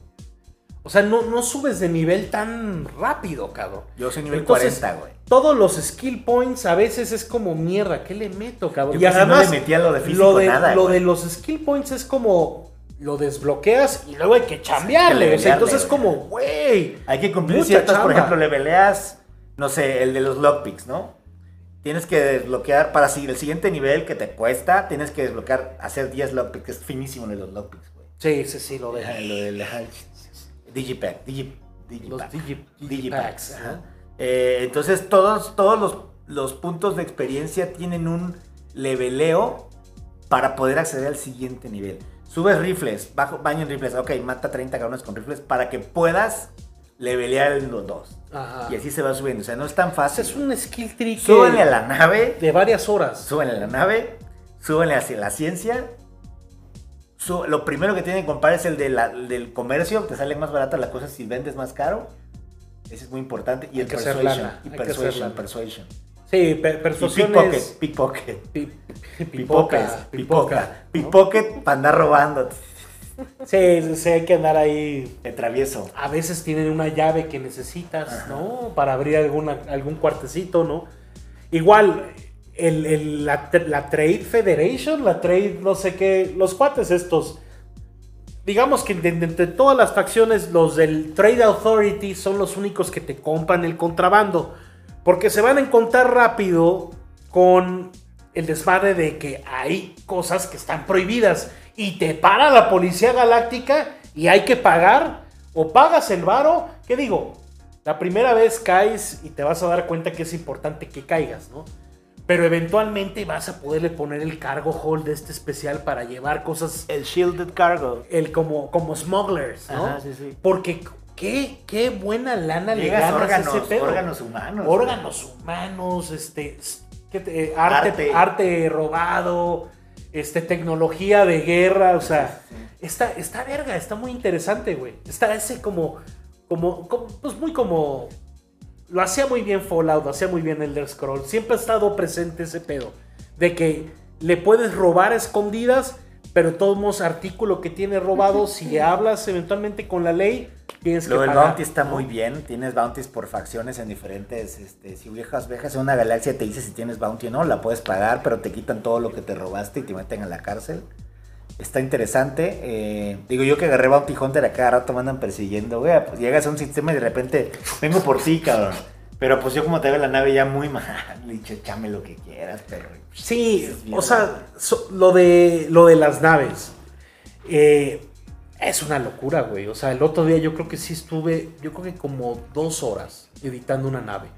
O sea, no, no subes de nivel tan rápido, cabrón. Yo soy nivel Entonces, 40, güey. Todos los skill points a veces es como mierda. ¿Qué le meto, cabrón? Yo casi no le metía lo de físico, lo de, nada, lo de los skill points es como. Lo desbloqueas y luego hay que chambearle. o sea, levelearle, entonces es como, güey. Hay que cumplir ciertas, por chamba. ejemplo, leveleas, no sé, el de los lockpicks, ¿no? Tienes que desbloquear, para seguir el siguiente nivel que te cuesta, tienes que desbloquear, hacer 10 lockpicks, que es finísimo de los lockpicks, güey. Sí, sí, sí, lo Ajá, de. Lo del ajá, Digipack, Digi, Los Digipack. digi- Digipacks, ajá. Eh, entonces todos, todos los, los puntos de experiencia tienen un leveleo para poder acceder al siguiente nivel. Subes rifles, bajo, baño en rifles, ok, mata 30 cabrones con rifles para que puedas levelear en los dos. Ajá. Y así se va subiendo, o sea, no es tan fácil. Es un skill tree que- Súbenle a la nave, de varias horas. súbenle a la nave, súbenle hacia la ciencia. Lo primero que tienen que comprar es el de la- el del comercio, te salen más baratas las cosas si vendes más caro. Ese es muy importante. Y Hay el persuasion. Y persuasion, persuasion. Sí, pe- Y persuasión pickpocket, pickpocket. pi- Pipoca, Pipoca, pipoca. pipoca. Pipocket para andar robando. Sí, sí, sí, hay que andar ahí. Te travieso. A veces tienen una llave que necesitas, ¿no? Para abrir alguna, algún cuartecito, ¿no? Igual, el, el- la, tr- la Trade Federation, la Trade, no sé qué, los cuates estos. Digamos que de- de- entre todas las facciones, los del Trade Authority son los únicos que te compran el contrabando. Porque se van a encontrar rápido con el desmadre de que hay cosas que están prohibidas. Y te para la Policía Galáctica y hay que pagar. O pagas el varo. ¿Qué digo? La primera vez caes y te vas a dar cuenta que es importante que caigas, ¿no? Pero eventualmente vas a poderle poner el cargo hold este especial para llevar cosas El shielded cargo. el como, como smugglers, ¿no? Ajá, sí, sí. Porque qué, qué buena lana le ganas a órganos, ese pedo. órganos humanos. Órganos humanos, este, s- ¿qué te- eh, arte, Arte. arte. robado, este, tecnología de guerra, o sea, está, está verga, está muy interesante, güey. Está ese como, como, como, pues muy como, lo hacía muy bien Fallout, lo hacía muy bien Elder Scrolls, siempre ha estado presente ese pedo, de que le puedes robar a escondidas, pero todos modos artículo que tiene robado, si hablas eventualmente con la ley, tienes que Luego el pagar, bounty está muy bien. Tienes bounties por facciones en diferentes. Este, si viajas, viajas en una galaxia, te dice si tienes bounty o no. La puedes pagar, pero te quitan todo lo que te robaste y te meten a la cárcel. Está interesante. eh, digo yo que agarré Bounty Hunter a cada rato me andan persiguiendo, güey. Pues llegas a un sistema y de repente vengo por ti, cabrón. Pero pues yo como te veo la nave ya muy mal, <laughs> le he dicho, échame lo que quieras, pero... Sí, o sea, so- lo, de, lo de las naves eh, es una locura, güey. O sea, el otro día yo creo que sí estuve, yo creo que como dos horas editando una nave.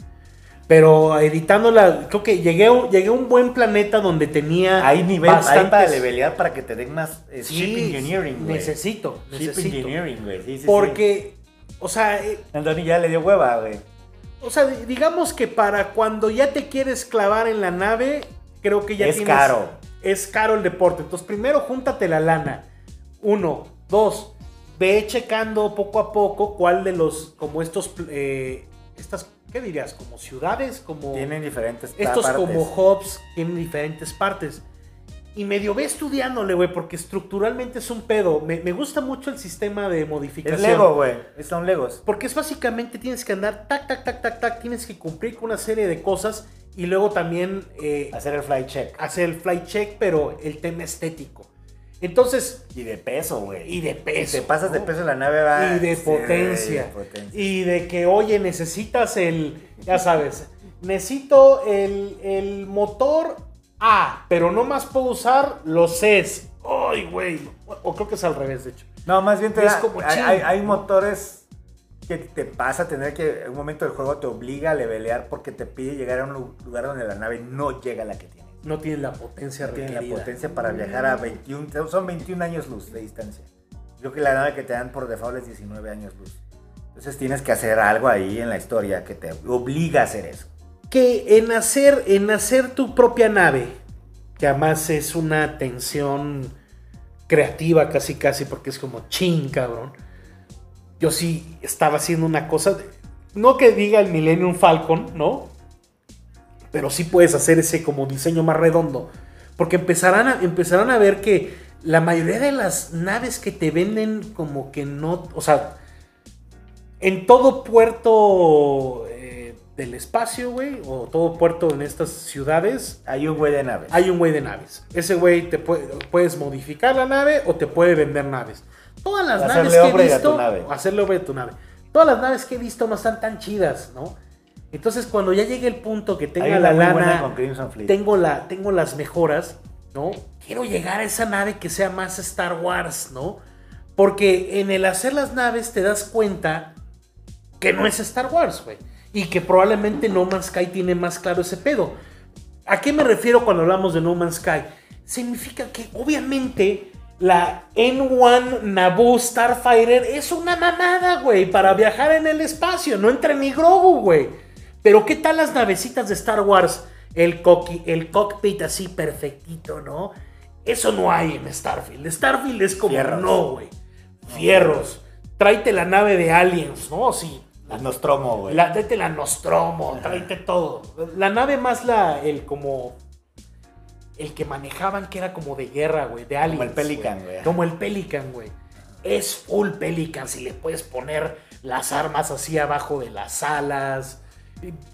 Pero editándola, creo que llegué, a un- llegué a un buen planeta donde tenía. Hay nivel, hay para levelear para que te den más eh, Sí, ship engineering, güey. Necesito, Ship engineering, güey. Sí, sí, sí. Porque, o sea, eh, Andoni ya le dio hueva, güey. o sea, digamos que para cuando ya te quieres clavar en la nave, creo que ya Es tienes- caro. Es caro el deporte. Entonces, primero júntate la lana. Uno, dos, ve checando poco a poco cuál de los, como estos, eh, estas, ¿qué dirías? Como ciudades, como Tienen diferentes estos partes. como hubs tienen diferentes partes. Y medio ve estudiándole, güey, porque estructuralmente es un pedo. Me, me gusta mucho el sistema de modificación. Es Lego, güey. Son Legos. Porque es básicamente tienes que andar tac, tac, tac, tac, tac. Tienes que cumplir con una serie de cosas y luego también eh, Hacer el flight check. hacer el flight check, pero el tema estético. Entonces, Y de peso, güey. y de peso. Si te pasas de ¿no? peso, la nave va. Y de Sí, potencia. de potencia. Y de que, oye, necesitas el, ya sabes, necesito el, el motor A, pero no más puedo usar los Cs. Ay, güey. O, creo que es al revés, de hecho. No, más bien te Es da- como hay, hay- hay motores que te pasa a tener que. En un momento del juego te obliga a levelear porque te pide llegar a un lu- lugar donde la nave no llega a la que tiene. No tiene la potencia No tiene la requerida. potencia para viajar a 21. Son 21 años luz de distancia. Creo que la nave que te dan por default es 19 años luz. Entonces tienes que hacer algo ahí en la historia que te obliga a hacer eso. Que en hacer, en hacer tu propia nave, que además es una tensión creativa casi casi, porque es como ching, cabrón. Yo sí estaba haciendo una cosa, de- no que diga el Millennium Falcon, ¿no? Pero sí puedes hacer ese como diseño más redondo. Porque empezarán a, empezarán a ver que la mayoría de las naves que te venden como que no, o sea, en todo puerto eh, del espacio, güey, o todo puerto en estas ciudades, Hay un güey de naves. hay un güey de naves. Ese güey te puede, puedes modificar la nave o te puede vender naves. Todas las Hacerle naves que he upgrade a tu visto, nave. hacerle upgrade a tu nave. Todas las naves que he visto no están tan chidas, ¿no? Entonces, cuando ya llegue el punto que tenga la lana, la, tengo las mejoras, ¿no? Quiero llegar a esa nave que sea más Star Wars, ¿no? Porque en el hacer las naves te das cuenta que no es Star Wars, güey. Y que probablemente No Man's Sky tiene más claro ese pedo. ¿A qué me refiero cuando hablamos de No Man's Sky? Significa que obviamente la N1 Naboo Starfighter es una mamada, güey, para viajar en el espacio. No entra ni Grogu, güey. Pero ¿qué tal las navecitas de Star Wars? El, coqui- el cockpit así perfectito, ¿no? Eso no hay en Starfield. Starfield es como, Fierros. no, güey. Fierros. Tráete la nave de Aliens, ¿no? Sí. La Nostromo, güey. La, tráete la Nostromo, tráete todo. La nave más la, el como... El que manejaban que era como de guerra, güey, de aliens. el Pelican, güey. Como el Pelican, güey. Es full Pelican, si le puedes poner las armas así abajo de las alas.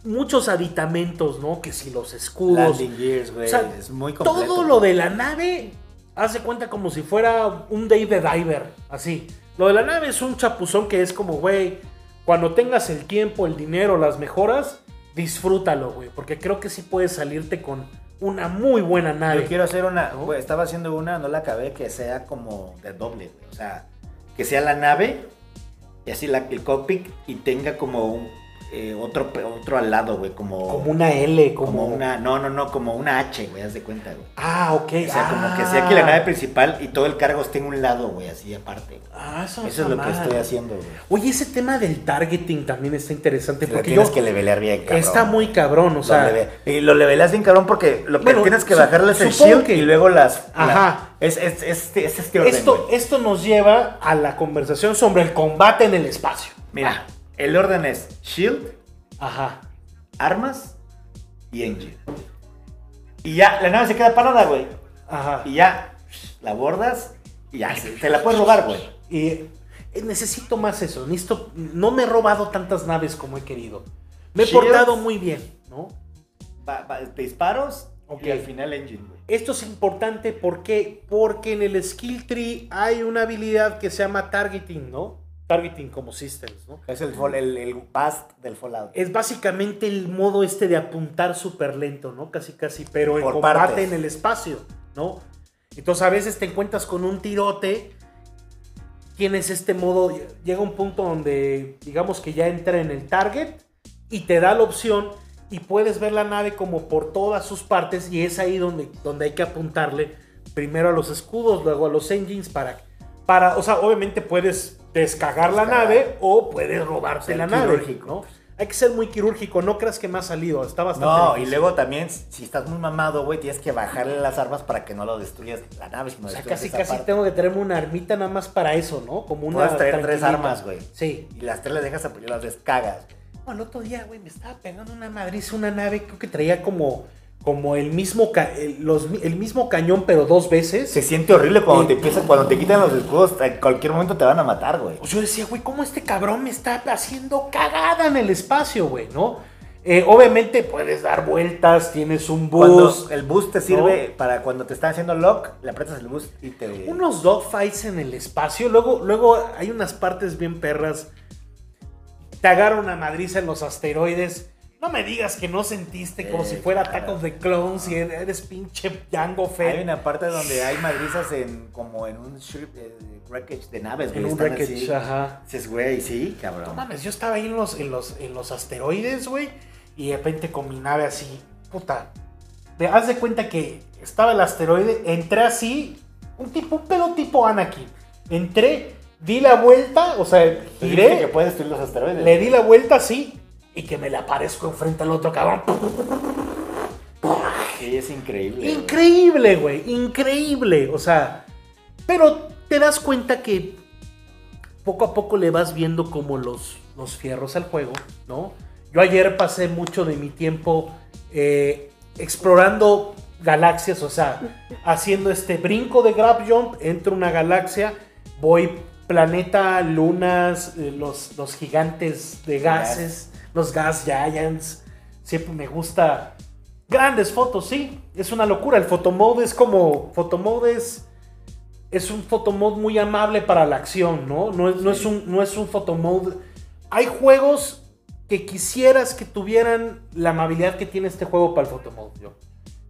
Muchos aditamentos, ¿no? Que si los escudos. Landing Gears, güey. O sea, es muy completo. Todo lo de la nave, haz de cuenta como si fuera un Dave de Diver, así. Lo de la nave es un chapuzón que es como, güey, cuando tengas el tiempo, el dinero, las mejoras, disfrútalo, güey. Porque creo que sí puedes salirte con una muy buena nave. Yo quiero hacer una, estaba haciendo una, no la acabé, que sea como de doble, güey. O sea, que sea la nave y así la, el cockpit y tenga como un, eh, otro, otro al lado, güey, como, Como una L, como, como una, no, no, no, como una H, güey, haz de cuenta, güey. Ah, ok. O sea, como que Ah. sea aquí la nave principal y todo el cargo esté en un lado, güey, así aparte. Ah, eso, Eso es lo que estoy haciendo, güey. Oye, ese tema del targeting también está interesante. Lo Porque tienes yo- que levelear bien, cabrón. está muy cabrón, o Lo sea. leve- y lo leveleas bien, cabrón, porque lo que Bueno, tienes que su- bajarle es el shield que- y luego las... Ajá. la- es, es, es, es este orden, Esto, güey. esto nos lleva a la conversación sobre el combate en el espacio. Mira, el orden es shield, Ajá. armas y engine. Y ya, la nave se queda parada, güey. Ajá. Y ya, la bordas y ya, te la puedes robar, güey. Y eh, necesito más eso. Necesito, no me he robado tantas naves como he querido. Me he Shields. portado muy bien, ¿no? Disparos Ok. y al final engine, güey. Esto es importante porque, porque en el skill tree hay una habilidad que se llama targeting, ¿no? Targeting como systems, ¿no? Es el, el, el bust del Fallout. Es básicamente el modo este de apuntar súper lento, ¿no? Casi, casi, pero en Por combate partes. en el espacio, ¿no? Entonces a veces te encuentras con un tirote, tienes este modo, llega un punto donde digamos que ya entra en el target y te da la opción y puedes ver la nave como por todas sus partes y es ahí donde, donde hay que apuntarle primero a los escudos, luego a los engines para, para o sea, obviamente puedes descagar la nave o puedes robarte la nave. ¿no? Hay que ser muy quirúrgico, no creas que me ha salido, está bastante No, y luego también, si estás muy mamado, güey, tienes que bajarle las armas para que no lo destruyas la nave. sino O sea, casi esa casi parte. tengo que traerme una armita nada más para eso, ¿no? Como una Puedes traer tres armas, güey. Sí. Y las tres las dejas, y las descagas. Bueno, el otro día, güey, me estaba pegando una madriz, una nave, creo que traía como, como el mismo, ca- el, los mi- el mismo cañón, pero dos veces. Se siente horrible cuando Sí. te empiezan, cuando te quitan los escudos, en cualquier momento te van a matar, güey. Pues yo decía, güey, ¿cómo este cabrón me está haciendo cagada en el espacio, güey, no? Eh, obviamente puedes dar vueltas, tienes un Cuando boost. el boost te sirve para cuando te están haciendo lock, le aprietas el boost y te. unos dogfights en el espacio. Luego, luego hay unas partes bien perras. Te agarra una madriza en los asteroides. No me digas que no sentiste como Eh, si fuera claro. Attack of the Clones y eres pinche Django Fett. Hay una parte donde hay madrizas en como en un ship, eh, wreckage de naves, En güey. un están wreckage, así. ajá. Dices, güey, sí, cabrón. No mames, yo estaba ahí en los, en los, en los asteroides, güey. Y de repente con mi nave así, puta. Te haz de cuenta que estaba el asteroide, entré así, un tipo, un pedo tipo Anakin. entré, di la vuelta, o sea, giré, que puedes destruir los asteroides. le di la vuelta así y que me le aparezco enfrente al otro cabrón. Sí, es increíble. Increíble, güey, increíble. O sea, pero te das cuenta que poco a poco le vas viendo como los, los fierros al juego, ¿no? Yo ayer pasé mucho de mi tiempo eh, explorando galaxias, o sea, haciendo este brinco de grab jump, entro una galaxia, voy planeta, lunas, eh, los, los gigantes de gases, los gas giants. Siempre me gusta Grandes fotos, sí. Es una locura. El photomode es como. Photomode es. Es un photomode muy amable para la acción, ¿no? No es, no es un, no es un photomode. Hay juegos que quisieras que tuvieran la amabilidad que tiene este juego para el photomode, yo.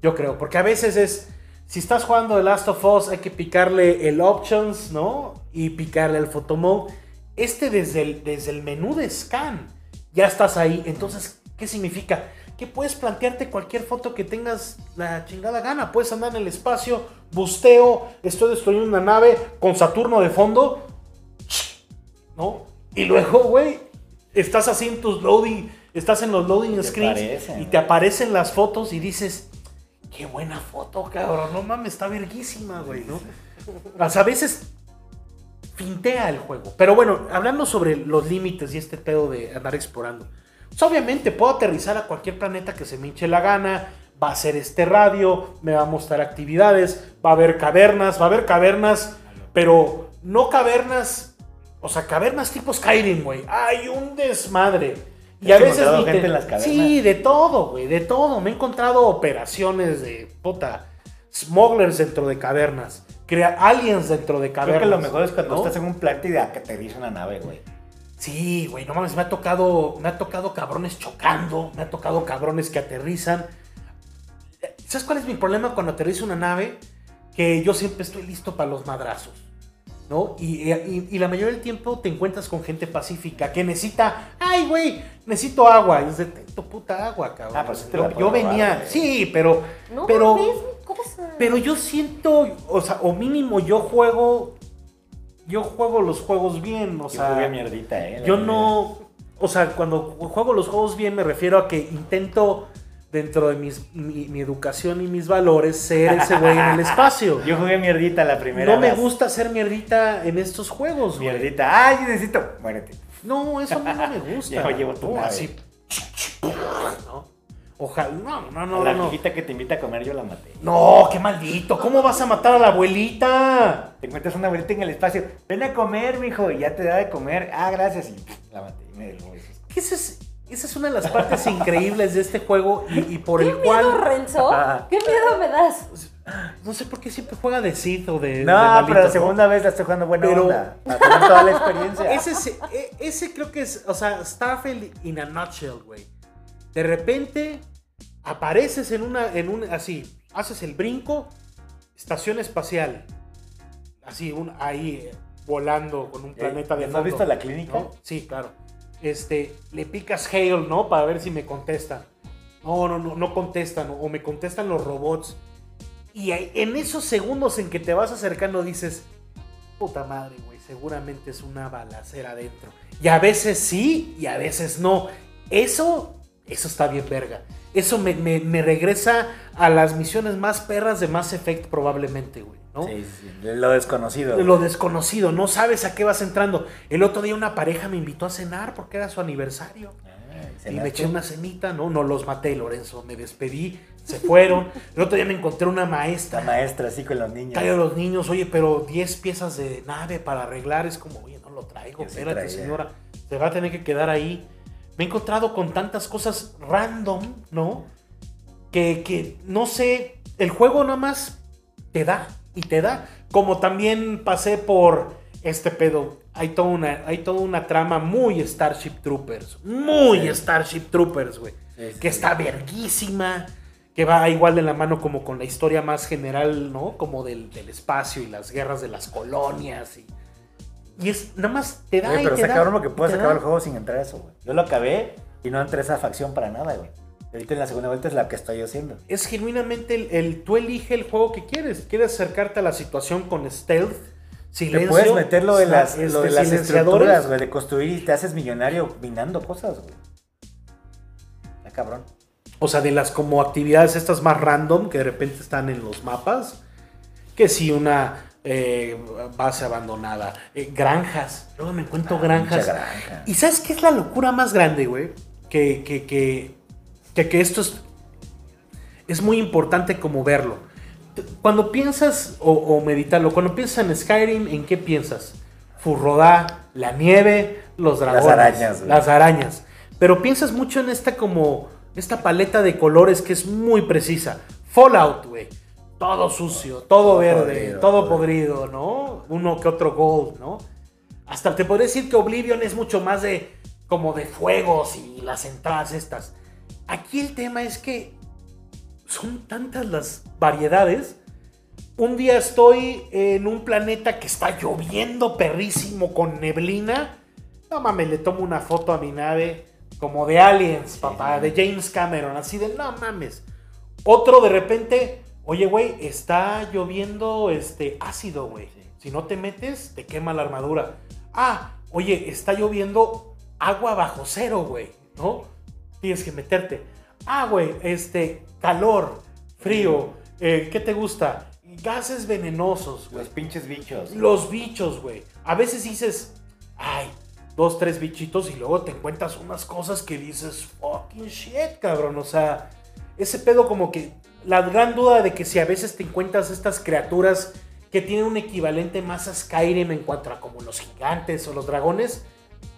Yo creo. Porque a veces es. Si estás jugando The Last of Us, hay que picarle el options, ¿no? Y picarle el photomode. Este desde el, desde el menú de scan. Ya estás ahí. Entonces, ¿qué significa? que puedes plantearte cualquier foto que tengas la chingada gana. Puedes andar en el espacio, busteo, estoy destruyendo una nave con Saturno de fondo, ¿no? Y luego, güey, estás así en tus loading, estás en los loading screens y te aparecen las fotos y dices, qué buena foto, cabrón, no mames, está verguísima, güey, ¿no? <laughs> O sea, a veces fintea el juego. Pero bueno, hablando sobre los límites y este pedo de andar explorando. Pues obviamente puedo aterrizar a cualquier planeta que se me hinche la gana. Va a ser este radio, me va a mostrar actividades, va a haber cavernas, va a haber cavernas, pero no cavernas, o sea, cavernas tipo Skyrim, güey. Hay un desmadre. Y ¿Has a veces te- gente en las cavernas? Sí, de todo, güey, de todo. Me he encontrado operaciones de puta, smugglers dentro de cavernas, crea aliens dentro de Creo cavernas. que lo mejor es cuando ¿no? estás en un planeta y de que te dice una nave, güey. Sí, güey, no mames, me ha tocado, me ha tocado cabrones chocando, me ha tocado cabrones que aterrizan. ¿Sabes cuál es mi problema cuando aterriza una nave? Que yo siempre estoy listo para los madrazos, ¿no? Y, y- y la mayoría del tiempo te encuentras con gente pacífica que necesita, ay, güey, necesito agua. Y es de, "Ten tu puta agua, cabrón. Ah, pero sí te yo, robar, venía, sí, pero, No pero, mames, mi cosa. pero yo siento, o sea, o mínimo yo juego, yo juego los juegos bien, o Yo sea. jugué mierdita, eh. Yo no. O sea, cuando juego los juegos bien, me refiero a que intento, dentro de mis, mi, mi educación y mis valores, ser ese güey en el <laughs> espacio. Yo jugué mierdita la primera no me gusta hacer mierdita en estos juegos, güey. Mierdita. Ay, necesito. Muérete. No, eso a mí no me gusta. Ya llevo tu No, nave. así. ¿no? Ojalá. No, no, no, la no. No. viejita que te invita a comer yo la maté. No, qué maldito. ¿Cómo vas a matar a la abuelita? Te encuentras una abuelita en el espacio. Ven a comer, mijo. Y ya te da de comer. Ah, gracias. Y la maté. Y me eso. Es, esa es una de las partes increíbles de este juego y, y por ¿Qué el miedo, cual. Renzo? ¿Qué miedo me das? No sé por qué siempre juega de Sith o de. de No, malito, pero la ¿no? segunda vez la estoy jugando buena Pero- onda. Para tener toda la experiencia. <laughs> Ese, se- e- ese creo que es, o sea, Starfield in a nutshell, güey. De repente apareces en una, en un, así, haces el brinco, estación espacial, así, un, ahí, eh, volando con un planeta de ¿ya no fondo. has visto la clínica? ¿no? Sí, claro. Este, le picas hail, ¿no? Para ver si me contestan. No, no, no, no contestan, o me contestan los robots. Y en esos segundos en que te vas acercando dices, puta madre, güey, seguramente es una balacera adentro. Y a veces sí, y a veces no. Eso, eso está bien verga. Eso me, me- me regresa a las misiones más perras de Mass Effect probablemente, güey, ¿no? Sí, sí, lo desconocido. Lo desconocido, no sabes a qué vas entrando. El otro día una pareja me invitó a cenar porque era su aniversario. Ah, Y me eché una cenita, no, no los maté, Lorenzo. Me despedí, se fueron. El otro día me encontré una La maestra. maestra así con los niños. Trae a los niños, oye, pero 10 piezas de nave para arreglar. Es como, oye, no lo traigo, sí espérate, señora. Se va a tener que quedar ahí. Me he encontrado con tantas cosas random, ¿no? Que, que no sé, el juego nada más te da y te da. Como también pasé por este pedo. Hay toda una, hay toda una trama muy Starship Troopers. Muy Sí. Starship Troopers, güey. Sí, sí, que está verguísima. Que va igual de la mano como con la historia más general, ¿no? Como del, del espacio y las guerras de las colonias. Y, y es, nada más te da Oye, y pero te está da, cabrón porque y puedes te acabar da. el juego sin entrar a eso, güey. Yo lo acabé y no entré a esa facción para nada, güey. Ahorita en la segunda vuelta es la que estoy haciendo. es genuinamente el, el- tú elige el juego que quieres. ¿Quieres acercarte a la situación con stealth? Te Silencio, puedes meterlo en las, este, lo de las silenciadores. estructuras, güey, de construir y te haces millonario minando cosas, güey. Está cabrón. O sea, de las como actividades estas más random que de repente están en los mapas. Que si una eh, base abandonada. eh, granjas. Luego me encuentro granjas. Ah, Mucha granja. ¿Y sabes qué es la locura más grande, güey? Que, que, que, que, que esto es, es muy importante como verlo. Cuando piensas, o, o meditarlo, cuando piensas en Skyrim, ¿en qué piensas? Furrodá, la nieve, los dragones, arañas, güey. las arañas. Pero piensas mucho en esta como, esta paleta de colores que es muy precisa. Fallout, güey. Todo sucio, todo verde, podrido, todo todo. podrido, ¿no? Uno que otro gold, ¿no? Hasta te podría decir que Oblivion es mucho más de como de fuegos y las entradas estas. Aquí el tema es que son tantas las variedades. Un día estoy en un planeta que está lloviendo perrísimo con neblina. No mames, le tomo una foto a mi nave como de Aliens, papá, de James Cameron, así de no mames. Otro de repente, oye, güey, está lloviendo este ácido, güey. Si no te metes, te quema la armadura. Ah, oye, está lloviendo agua bajo cero, güey, ¿no? Tienes que meterte. Ah, güey, este, calor, frío, eh, ¿qué te gusta? Gases venenosos, güey. Los pinches bichos. Los bichos, güey. A veces dices, ay, dos, tres bichitos y luego te encuentras unas cosas que dices, fucking shit, cabrón. O sea, ese pedo como que la gran duda de que si a veces te encuentras estas criaturas que tienen un equivalente más a Skyrim en cuanto a como los gigantes o los dragones,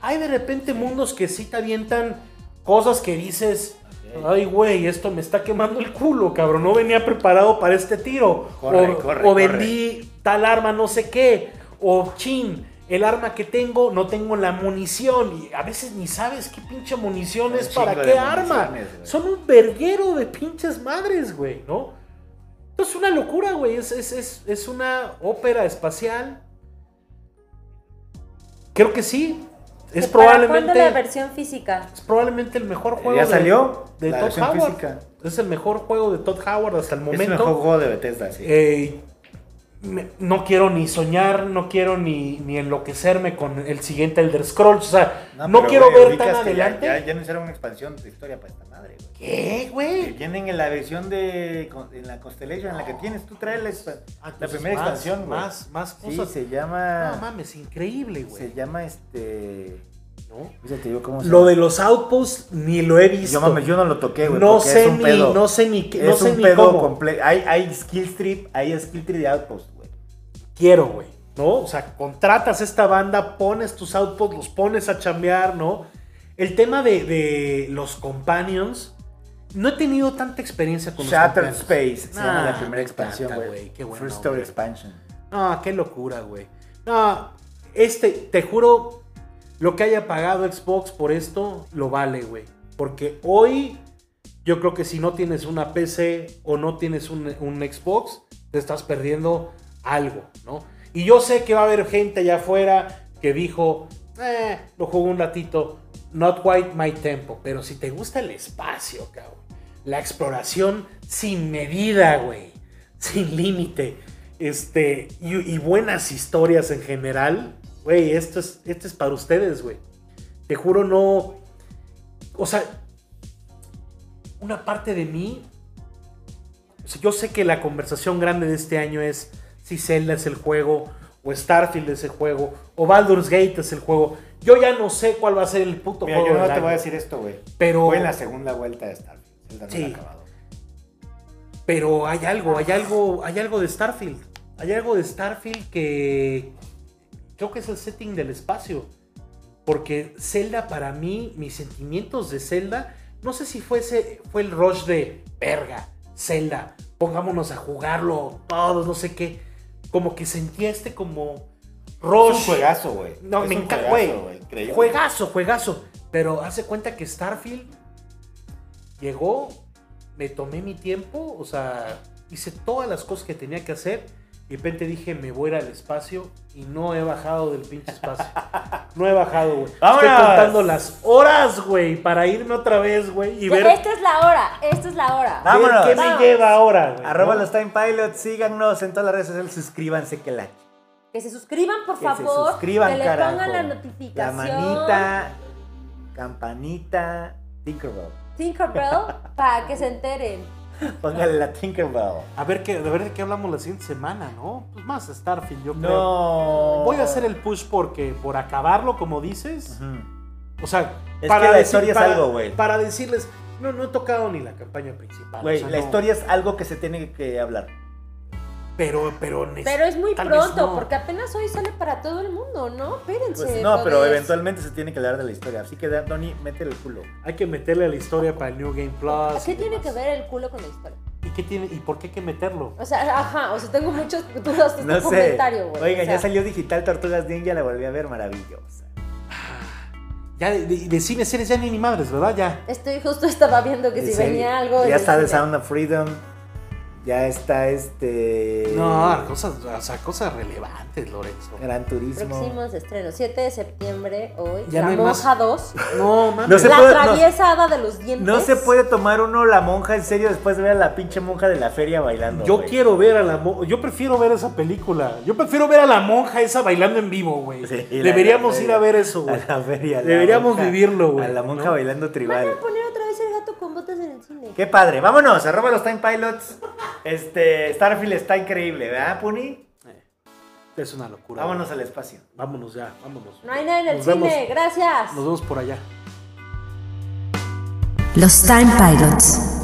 hay de repente mundos que sí te avientan cosas que dices, ay, güey, esto me está quemando el culo, cabrón. No venía preparado para este tiro. Corre, o, corre, o corre. vendí tal arma, no sé qué. O chin, el arma que tengo, no tengo la munición. Y a veces ni sabes qué pinche munición Un es para qué arma. Son un verguero de pinches madres, güey, ¿no? Es una locura, güey. Es, es, es, es una ópera espacial. Creo que sí. Es ¿Para cuándo la probablemente, versión física? es probablemente el mejor juego ¿Ya de- salió? de, La Todd versión Howard. física. Es el mejor juego de Todd Howard hasta el Es momento. el mejor juego de Bethesda, sí. Eh, me- no quiero ni soñar, no quiero ni, ni enloquecerme con el siguiente Elder Scrolls. O sea, no, quiero güey, ver tan ya- adelante. Ya, ya anunciaron una expansión de historia para esta madre, güey. ¿Qué, Que güey? vienen en la versión de en la Constellation en la que tienes, tú traes la, Ah, la primera más- expansión, güey. Más, más Sí, cosas. se llama No mames, increíble, se güey. llama este Lo de los outposts ni lo he visto. yo mames, yo no lo toqué, güey, no sé ni, pedo. no sé ni qué, no es sé un ni pedo cómo. completo. Hay hay skill strip, hay skill tree de outpost, güey. quiero, güey, ¿no? O sea, contratas esta banda, pones tus outputs, los pones a chambear, ¿no? El tema de, de los companions, no he tenido tanta experiencia con Shattered los. Space, se llama Ah, la primera me expansión, güey. qué First. Story Expansion. No, qué locura, güey. No, este, te juro, lo que haya pagado Xbox por esto, lo vale, güey. Porque hoy, yo creo que si no tienes una PC o no tienes un, Xbox, te estás perdiendo algo, ¿no? Y yo sé que va a haber gente allá afuera que dijo, eh, lo jugué un ratito, not quite my tempo. Pero si te gusta el espacio, cabrón, la exploración sin medida, güey, sin límite, este, y buenas historias en general, güey, esto es, esto es para ustedes, güey. Te juro, no. O sea, una parte de mí. o sea, yo sé que la conversación grande de este año es si Zelda es el juego, o Starfield es el juego, o Baldur's Gate es el juego. Yo ya no sé cuál va a ser el puto Mira, juego. yo no te voy a decir esto, güey. Pero- Fue en la segunda vuelta de Starfield. Zelda no Sí. ha acabado. Pero hay algo, hay algo, hay algo de Starfield. Hay algo de Starfield que creo que es el setting del espacio. Porque Zelda para mí, mis sentimientos de Zelda, no sé si fuese, fue el rush de verga, Zelda, pongámonos a jugarlo todos, no sé qué. Como que sentía este como rush. Es un juegazo, güey. No, Es me encanta, juegazo, güey. Increíble. Juegazo, juegazo. Pero hace cuenta que Starfield llegó, me tomé mi tiempo, o sea, hice todas las cosas que tenía que hacer. Y de repente dije, me voy a ir al espacio y no he bajado del pinche espacio. No he bajado, güey. <laughs> Estoy contando las horas, güey, para irme otra vez, güey, y ver Esta es la hora, esta es la hora. Vámonos. qué me lleva ahora, güey. Arroba ¿no? los Time Pilots, síganos en todas las redes sociales, suscríbanse que la. Que se suscriban, por Que favor. se suscriban, que le carajo. pongan la La notificación. manita, campanita, Tinkerbell. Tinkerbell para que se enteren. <laughs> Póngale la Tinkerbell. A ver, qué, a ver de qué hablamos la siguiente semana, ¿no? Pues más Starfield, yo creo. No. Voy a hacer el push porque por acabarlo, como dices. O sea, Es que la decir- historia es para- algo, güey. Para decirles, no, no he tocado ni la campaña principal. Güey, o sea, la no. historia es algo que se tiene que hablar. Pero, pero, Pero es muy pronto, no. porque apenas hoy sale para todo el mundo, ¿no? Espérense. Pues no, pero eventualmente se tiene que hablar de la historia. Así que, Donny, métele el culo. Hay que meterle a la historia para el New Game Plus. ¿Qué tiene demás. que ver el culo con la historia? ¿Y qué tiene? ¿Y por qué hay que meterlo? O sea, ajá, o sea, tengo muchas dudas de este No sé. comentario, güey. Oigan, o sea, ya salió digital Tortugas Ninja, la volví a ver maravillosa. Ya de, de- de cine series ya ni ni madres, ¿verdad? Ya. Estoy justo estaba viendo que si venía algo. Ya está The cine. Sound of Freedom. Ya está este. No, cosas, o sea, cosas relevantes, Lorenzo. Gran Turismo. Próximos estrenos, 7 de septiembre, hoy. Ya la no hay más. Monja 2. No, mames. No se la puede- no- traviesa hada de los dientes. No se puede tomar uno la monja en serio después de ver a la pinche monja de la feria bailando. Yo güey. quiero ver a la monja. Yo prefiero ver esa película. Yo prefiero ver a la monja esa bailando en vivo, güey. Sí, Deberíamos la ir a ver eso, güey. A la feria. a la Deberíamos monja- vivirlo, güey, A la monja ¿no? bailando Van tribal. a poner otra con botas en el cine. Qué padre. Vámonos, arroba los Time Pilots. Este, Starfield está increíble, ¿verdad, Puni? Es una locura. Vámonos al espacio. Vámonos ya, vámonos. No hay nada en el Nos cine, vemos. gracias. Nos vemos por allá. Los Time Pilots.